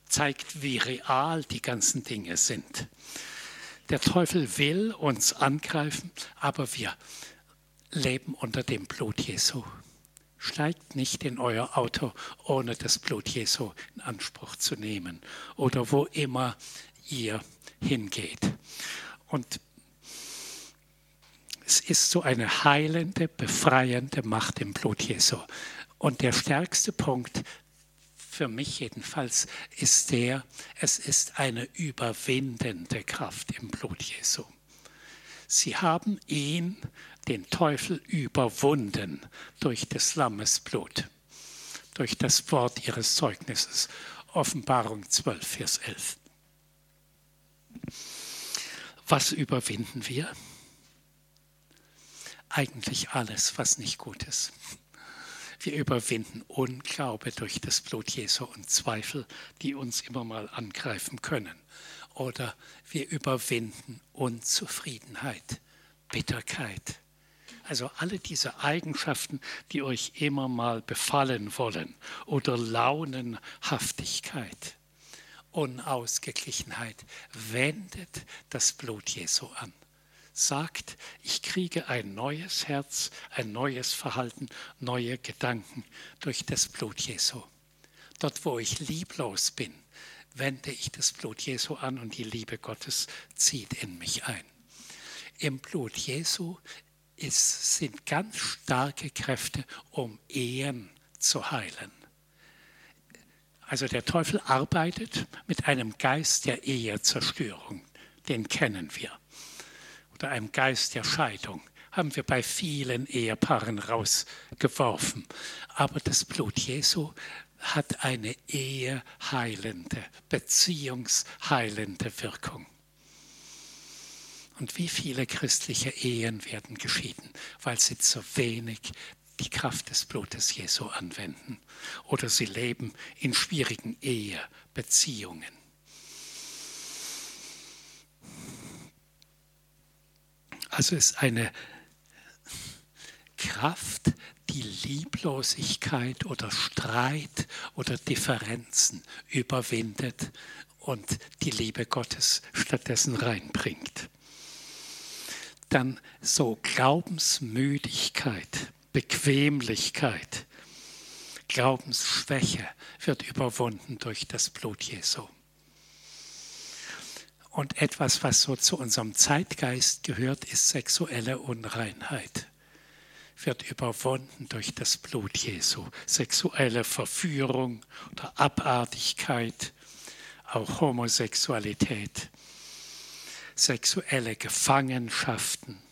zeigt, wie real die ganzen Dinge sind. Der Teufel will uns angreifen, aber wir leben unter dem Blut Jesu. Steigt nicht in euer Auto, ohne das Blut Jesu in Anspruch zu nehmen oder wo immer ihr hingeht. Und es ist so eine heilende, befreiende Macht im Blut Jesu. Und der stärkste Punkt, für mich jedenfalls, ist der, es ist eine überwindende Kraft im Blut Jesu. Sie haben ihn, den Teufel, überwunden durch des Lammes Blut, durch das Wort ihres Zeugnisses. Offenbarung 12, Vers 11. Was überwinden wir? Eigentlich alles, was nicht gut ist. Wir überwinden Unglaube durch das Blut Jesu und Zweifel, die uns immer mal angreifen können oder wir überwinden Unzufriedenheit, Bitterkeit, Also alle diese Eigenschaften, die euch immer mal befallen wollen oder Launenhaftigkeit, Unausgeglichenheit, wendet das Blut Jesu an. Sagt, ich kriege ein neues Herz, ein neues Verhalten, neue Gedanken durch das Blut Jesu. Dort, wo ich lieblos bin, wende ich das Blut Jesu an und die Liebe Gottes zieht in mich ein. Im Blut Jesu ist, sind ganz starke Kräfte, um Ehen zu heilen. Also der Teufel arbeitet mit einem Geist der Ehezerstörung, den kennen wir. Oder einem Geist der Scheidung haben wir bei vielen Ehepaaren rausgeworfen. Aber das Blut Jesu hat eine eheheilende, beziehungsheilende Wirkung. Und wie viele christliche Ehen werden geschieden, weil sie zu wenig die Kraft des Blutes Jesu anwenden oder sie leben in schwierigen Ehebeziehungen. Also ist eine Kraft, die Lieblosigkeit oder Streit oder Differenzen überwindet und die Liebe Gottes stattdessen reinbringt. Dann so Glaubensmüdigkeit, Bequemlichkeit, Glaubensschwäche wird überwunden durch das Blut Jesu. Und etwas, was so zu unserem Zeitgeist gehört, ist sexuelle Unreinheit wird überwunden durch das Blut Jesu. Sexuelle Verführung oder Abartigkeit, auch Homosexualität, sexuelle Gefangenschaften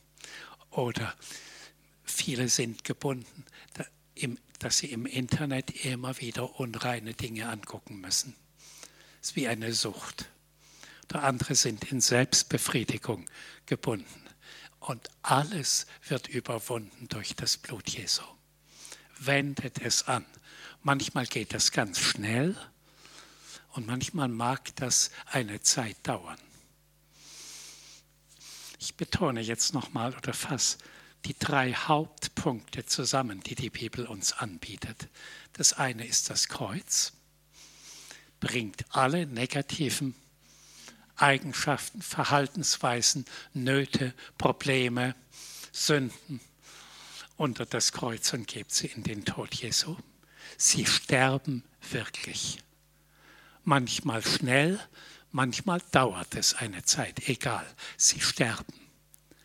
oder viele sind gebunden, dass sie im Internet immer wieder unreine Dinge angucken müssen. Es ist wie eine Sucht. Oder andere sind in Selbstbefriedigung gebunden. Und alles wird überwunden durch das Blut Jesu. Wendet es an. Manchmal geht das ganz schnell und manchmal mag das eine Zeit dauern. Ich betone jetzt nochmal oder fasse die drei Hauptpunkte zusammen, die die Bibel uns anbietet. Das eine ist das Kreuz, bringt alle negativen Eigenschaften, Verhaltensweisen, Nöte, Probleme, Sünden unter das Kreuz und gebt sie in den Tod Jesu. Sie sterben wirklich. Manchmal schnell, manchmal dauert es eine Zeit, egal. Sie sterben.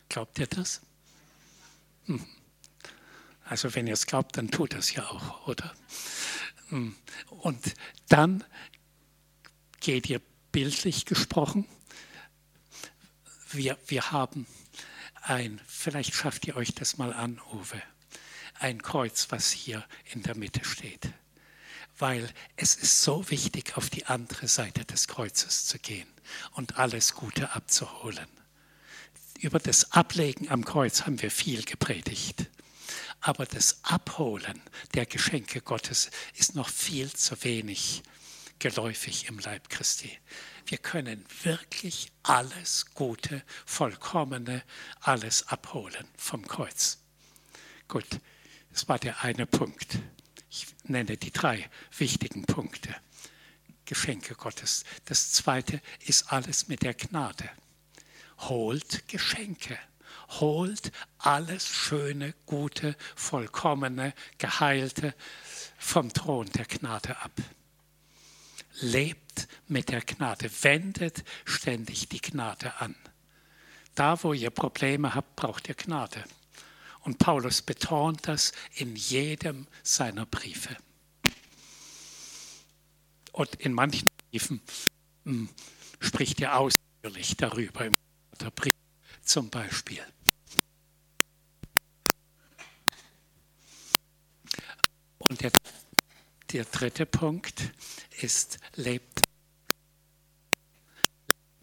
Glaubt ihr das? Hm. Also wenn ihr es glaubt, dann tut es ja auch, oder? Hm. Und dann geht ihr bildlich gesprochen. Wir, wir haben ein, vielleicht schafft ihr euch das mal an, Uwe, ein Kreuz, was hier in der Mitte steht. Weil es ist so wichtig, auf die andere Seite des Kreuzes zu gehen und alles Gute abzuholen. Über das Ablegen am Kreuz haben wir viel gepredigt. Aber das Abholen der Geschenke Gottes ist noch viel zu wenig geläufig im Leib Christi. Wir können wirklich alles Gute, Vollkommene, alles abholen vom Kreuz. Gut, das war der eine Punkt. Ich nenne die drei wichtigen Punkte. Geschenke Gottes. Das zweite ist alles mit der Gnade. Holt Geschenke. Holt alles Schöne, Gute, Vollkommene, Geheilte vom Thron der Gnade ab lebt mit der Gnade, wendet ständig die Gnade an. Da, wo ihr Probleme habt, braucht ihr Gnade. Und Paulus betont das in jedem seiner Briefe. Und in manchen Briefen hm, spricht er ausführlich darüber, im Brief zum Beispiel. Und der der dritte Punkt ist, lebt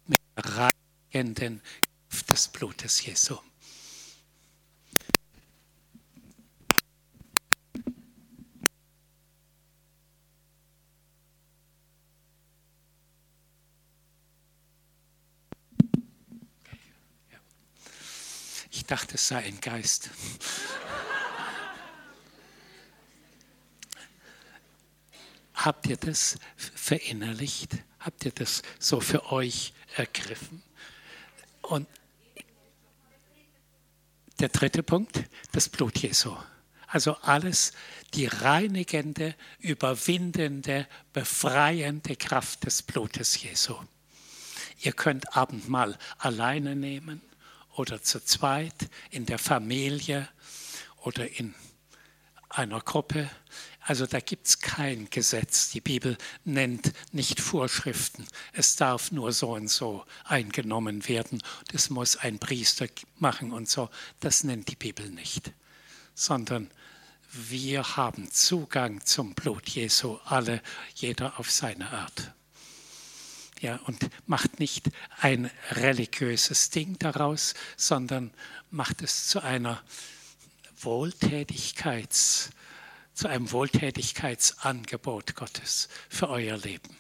mit der reinigen Kraft des Blutes Jesu. Ich dachte, es sei ein Geist. Habt ihr das verinnerlicht? Habt ihr das so für euch ergriffen? Und der dritte Punkt, das Blut Jesu. Also alles die reinigende, überwindende, befreiende Kraft des Blutes Jesu. Ihr könnt Abendmahl alleine nehmen oder zu zweit in der Familie oder in einer Gruppe. Also da gibt es kein Gesetz. Die Bibel nennt nicht Vorschriften. Es darf nur so und so eingenommen werden. Das muss ein Priester machen und so. Das nennt die Bibel nicht. Sondern wir haben Zugang zum Blut Jesu, alle, jeder auf seine Art. Ja, und macht nicht ein religiöses Ding daraus, sondern macht es zu einer Wohltätigkeits, zu einem Wohltätigkeitsangebot Gottes für euer Leben.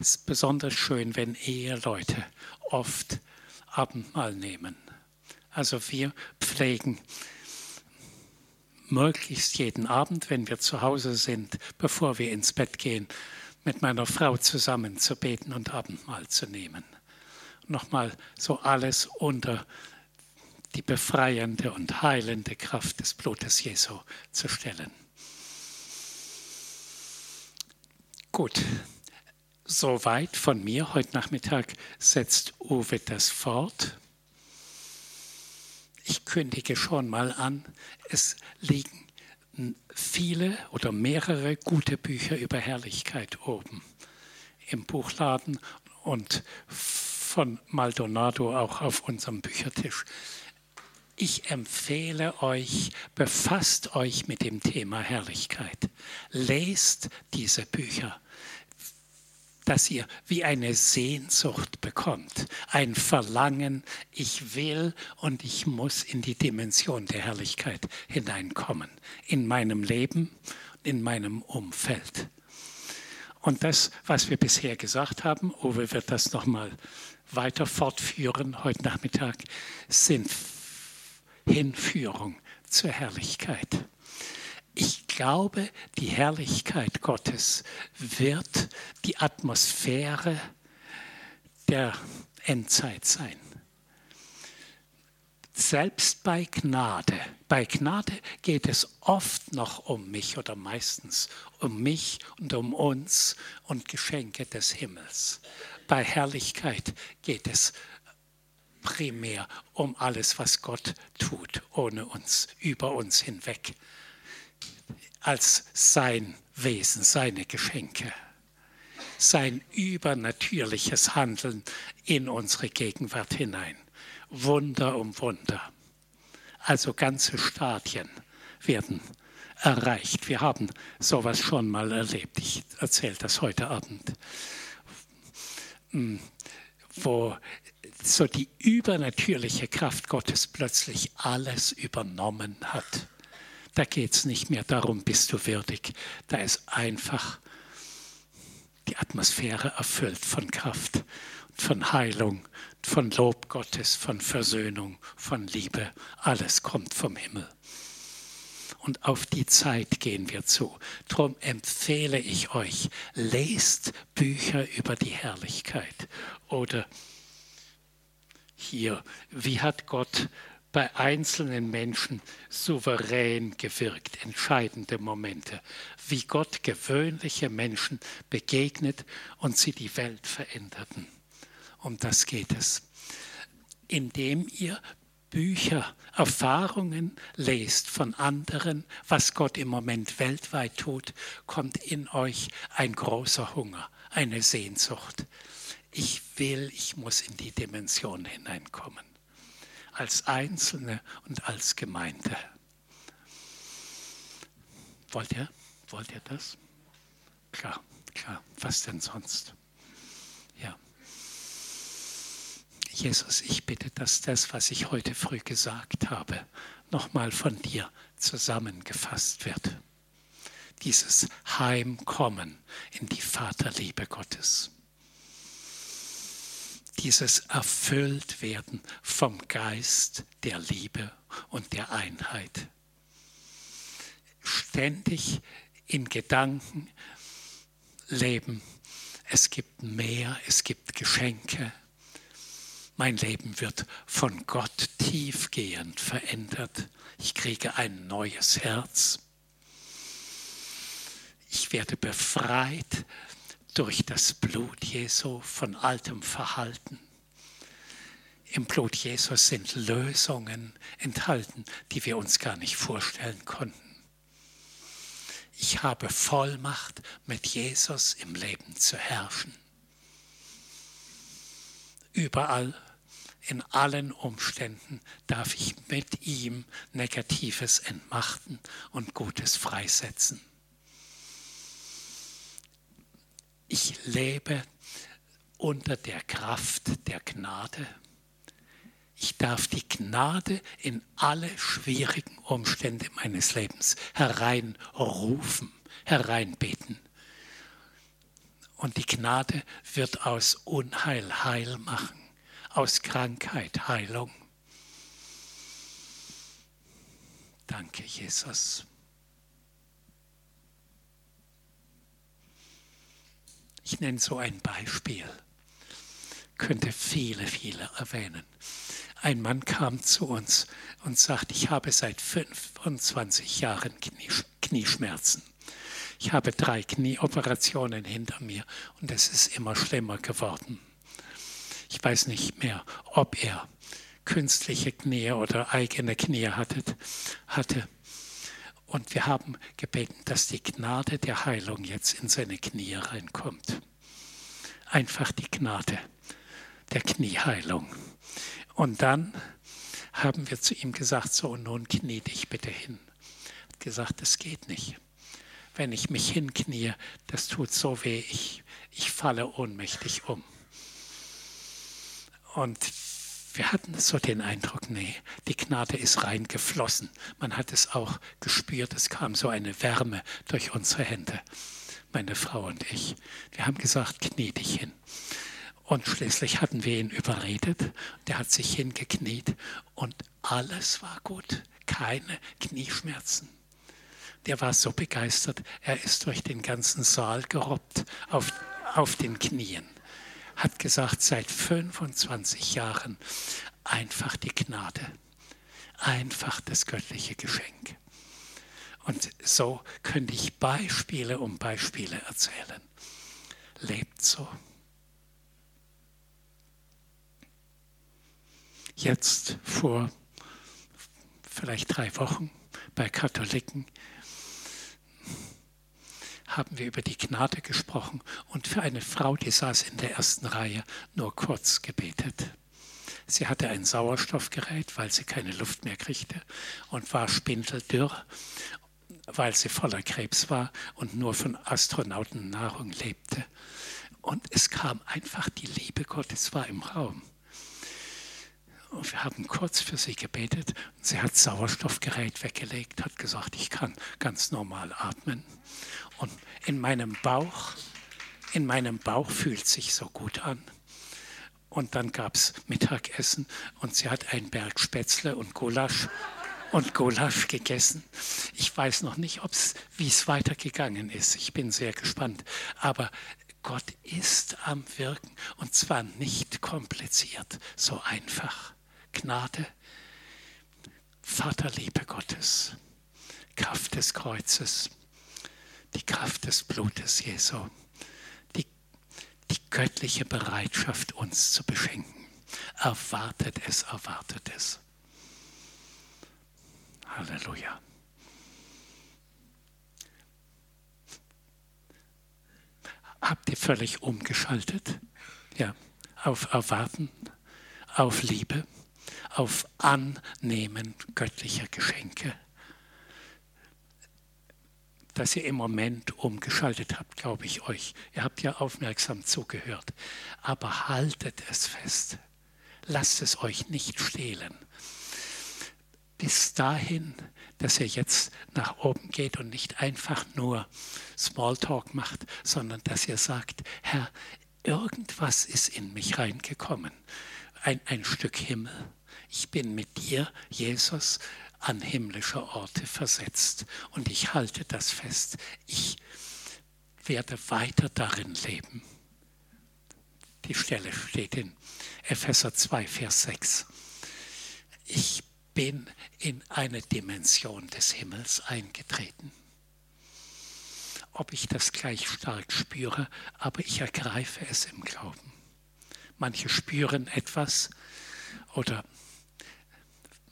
Es ist besonders schön, wenn Eheleute oft Abendmahl nehmen. Also wir pflegen möglichst jeden Abend, wenn wir zu Hause sind, bevor wir ins Bett gehen, mit meiner Frau zusammen zu beten und Abendmahl zu nehmen. Nochmal so alles unter die befreiende und heilende Kraft des Blutes Jesu zu stellen. Gut, soweit von mir. Heute Nachmittag setzt Uwe das fort. Ich kündige schon mal an, es liegen viele oder mehrere gute Bücher über Herrlichkeit oben im Buchladen und von Maldonado auch auf unserem Büchertisch. Ich empfehle euch, befasst euch mit dem Thema Herrlichkeit. Lest diese Bücher dass ihr wie eine Sehnsucht bekommt, ein Verlangen, ich will und ich muss in die Dimension der Herrlichkeit hineinkommen, in meinem Leben, in meinem Umfeld. Und das, was wir bisher gesagt haben, Uwe wird das nochmal weiter fortführen heute Nachmittag, sind Hinführung zur Herrlichkeit. Ich glaube, die Herrlichkeit Gottes wird die Atmosphäre der Endzeit sein. Selbst bei Gnade. Bei Gnade geht es oft noch um mich oder meistens um mich und um uns und Geschenke des Himmels. Bei Herrlichkeit geht es primär um alles, was Gott tut, ohne uns, über uns hinweg als sein Wesen, seine Geschenke, sein übernatürliches Handeln in unsere Gegenwart hinein. Wunder um Wunder. Also ganze Stadien werden erreicht. Wir haben sowas schon mal erlebt. Ich erzähle das heute Abend. Hm, wo so die übernatürliche Kraft Gottes plötzlich alles übernommen hat. Da geht es nicht mehr darum, bist du würdig. Da ist einfach die Atmosphäre erfüllt von Kraft, von Heilung, von Lob Gottes, von Versöhnung, von Liebe. Alles kommt vom Himmel. Und auf die Zeit gehen wir zu. Darum empfehle ich euch, lest Bücher über die Herrlichkeit. Oder hier, wie hat Gott bei einzelnen Menschen souverän gewirkt, entscheidende Momente, wie Gott gewöhnliche Menschen begegnet und sie die Welt veränderten. Um das geht es. Indem ihr Bücher, Erfahrungen lest von anderen, was Gott im Moment weltweit tut, kommt in euch ein großer Hunger, eine Sehnsucht. Ich will, ich muss in die Dimension hineinkommen als Einzelne und als Gemeinde. Wollt ihr? Wollt ihr das? Klar, klar. Was denn sonst? Ja. Jesus, ich bitte, dass das, was ich heute früh gesagt habe, nochmal von dir zusammengefasst wird. Dieses Heimkommen in die Vaterliebe Gottes dieses Erfülltwerden vom Geist der Liebe und der Einheit. Ständig in Gedanken leben. Es gibt mehr, es gibt Geschenke. Mein Leben wird von Gott tiefgehend verändert. Ich kriege ein neues Herz. Ich werde befreit durch das Blut Jesu von altem Verhalten. Im Blut Jesus sind Lösungen enthalten, die wir uns gar nicht vorstellen konnten. Ich habe Vollmacht, mit Jesus im Leben zu herrschen. Überall, in allen Umständen darf ich mit ihm Negatives entmachten und Gutes freisetzen. Ich lebe unter der Kraft der Gnade. Ich darf die Gnade in alle schwierigen Umstände meines Lebens hereinrufen, hereinbeten. Und die Gnade wird aus Unheil Heil machen, aus Krankheit Heilung. Danke, Jesus. Ich nenne so ein Beispiel, könnte viele, viele erwähnen. Ein Mann kam zu uns und sagte, ich habe seit 25 Jahren Knieschmerzen. Ich habe drei Knieoperationen hinter mir und es ist immer schlimmer geworden. Ich weiß nicht mehr, ob er künstliche Knie oder eigene Knie hatte. hatte. Und wir haben gebeten, dass die Gnade der Heilung jetzt in seine Knie reinkommt. Einfach die Gnade der Knieheilung. Und dann haben wir zu ihm gesagt, so nun knie dich bitte hin. Er hat gesagt, das geht nicht. Wenn ich mich hinknie, das tut so weh, ich, ich falle ohnmächtig um. Und wir hatten so den Eindruck, nee, die Gnade ist reingeflossen. Man hat es auch gespürt, es kam so eine Wärme durch unsere Hände, meine Frau und ich. Wir haben gesagt, knie dich hin. Und schließlich hatten wir ihn überredet, der hat sich hingekniet und alles war gut, keine Knieschmerzen. Der war so begeistert, er ist durch den ganzen Saal gerobbt auf, auf den Knien hat gesagt, seit 25 Jahren einfach die Gnade, einfach das göttliche Geschenk. Und so könnte ich Beispiele um Beispiele erzählen. Lebt so. Jetzt vor vielleicht drei Wochen bei Katholiken haben wir über die Gnade gesprochen und für eine Frau, die saß in der ersten Reihe, nur kurz gebetet. Sie hatte ein Sauerstoffgerät, weil sie keine Luft mehr kriegte und war spindeldürr, weil sie voller Krebs war und nur von Astronautennahrung lebte. Und es kam einfach die Liebe Gottes war im Raum. Und wir haben kurz für sie gebetet. Sie hat Sauerstoffgerät weggelegt, hat gesagt, ich kann ganz normal atmen. Und in meinem Bauch, in meinem Bauch fühlt sich so gut an. Und dann gab es Mittagessen und sie hat einen Berg Spätzle und Gulasch und Gulasch gegessen. Ich weiß noch nicht, wie es weitergegangen ist. Ich bin sehr gespannt. Aber Gott ist am Wirken und zwar nicht kompliziert, so einfach. Gnade, Vaterliebe Gottes, Kraft des Kreuzes die Kraft des Blutes Jesu, die, die göttliche Bereitschaft, uns zu beschenken. Erwartet es, erwartet es. Halleluja. Habt ihr völlig umgeschaltet? Ja, auf Erwarten, auf Liebe, auf Annehmen göttlicher Geschenke dass ihr im Moment umgeschaltet habt, glaube ich euch. Ihr habt ja aufmerksam zugehört. Aber haltet es fest. Lasst es euch nicht stehlen. Bis dahin, dass ihr jetzt nach oben geht und nicht einfach nur Smalltalk macht, sondern dass ihr sagt, Herr, irgendwas ist in mich reingekommen. Ein, ein Stück Himmel. Ich bin mit dir, Jesus, an himmlische Orte versetzt. Und ich halte das fest. Ich werde weiter darin leben. Die Stelle steht in Epheser 2, Vers 6. Ich bin in eine Dimension des Himmels eingetreten. Ob ich das gleich stark spüre, aber ich ergreife es im Glauben. Manche spüren etwas oder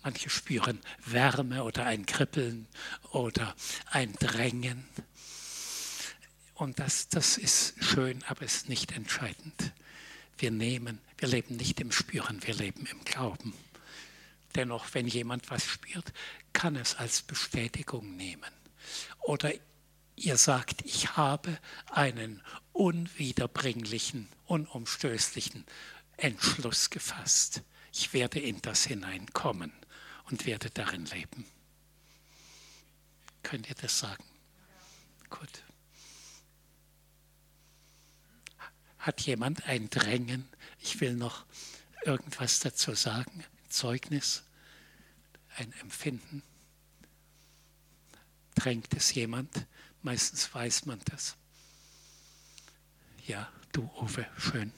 manche spüren Wärme oder ein Kribbeln oder ein Drängen. Und das, das ist schön, aber ist nicht entscheidend. Wir nehmen, wir leben nicht im Spüren, wir leben im Glauben. Dennoch, wenn jemand was spürt, kann es als Bestätigung nehmen. Oder ihr sagt, ich habe einen unwiederbringlichen, unumstößlichen Entschluss gefasst. Ich werde in das hineinkommen und werde darin leben. Könnt ihr das sagen? Gut. Hat jemand ein Drängen? Ich will noch irgendwas dazu sagen. Zeugnis, ein Empfinden? Drängt es jemand? Meistens weiß man das. Ja, du Uwe, schön.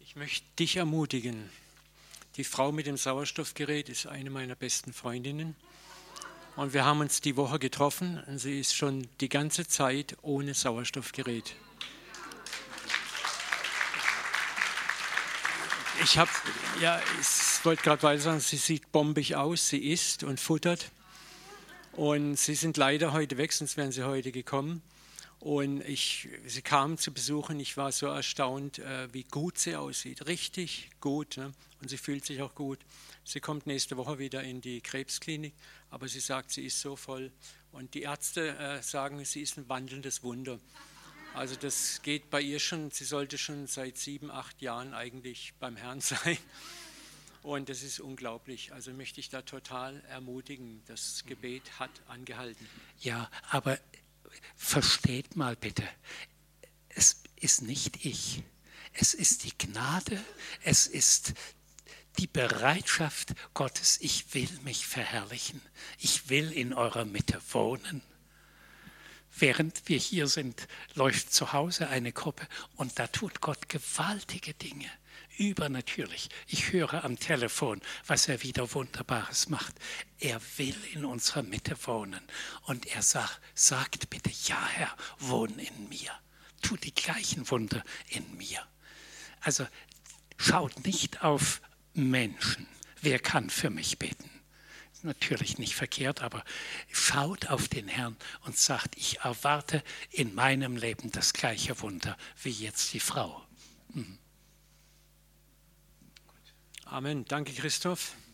Ich möchte dich ermutigen. Die Frau mit dem Sauerstoffgerät ist eine meiner besten Freundinnen. Und wir haben uns die Woche getroffen und sie ist schon die ganze Zeit ohne Sauerstoffgerät. Ich habe, ja, ich wollte gerade weiter sagen, sie sieht bombig aus, sie isst und futtert. Und sie sind leider heute weg, sonst wären sie heute gekommen. Und ich, sie kamen zu besuchen, ich war so erstaunt, äh, wie gut sie aussieht. Richtig gut. Ne? Und sie fühlt sich auch gut. Sie kommt nächste Woche wieder in die Krebsklinik, aber sie sagt, sie ist so voll. Und die Ärzte äh, sagen, sie ist ein wandelndes Wunder. Also das geht bei ihr schon, sie sollte schon seit sieben, acht Jahren eigentlich beim Herrn sein. Und das ist unglaublich. Also möchte ich da total ermutigen. Das Gebet hat angehalten. Ja, aber versteht mal bitte, es ist nicht ich. Es ist die Gnade, es ist die Bereitschaft Gottes, ich will mich verherrlichen, ich will in eurer Mitte wohnen. Während wir hier sind, läuft zu Hause eine Gruppe und da tut Gott gewaltige Dinge, übernatürlich. Ich höre am Telefon, was er wieder Wunderbares macht. Er will in unserer Mitte wohnen und er sagt, sagt bitte, ja Herr, wohn in mir. Tu die gleichen Wunder in mir. Also schaut nicht auf Menschen. Wer kann für mich beten? natürlich nicht verkehrt, aber schaut auf den Herrn und sagt, ich erwarte in meinem Leben das gleiche Wunder wie jetzt die Frau. Mhm. Amen. Danke, Christoph.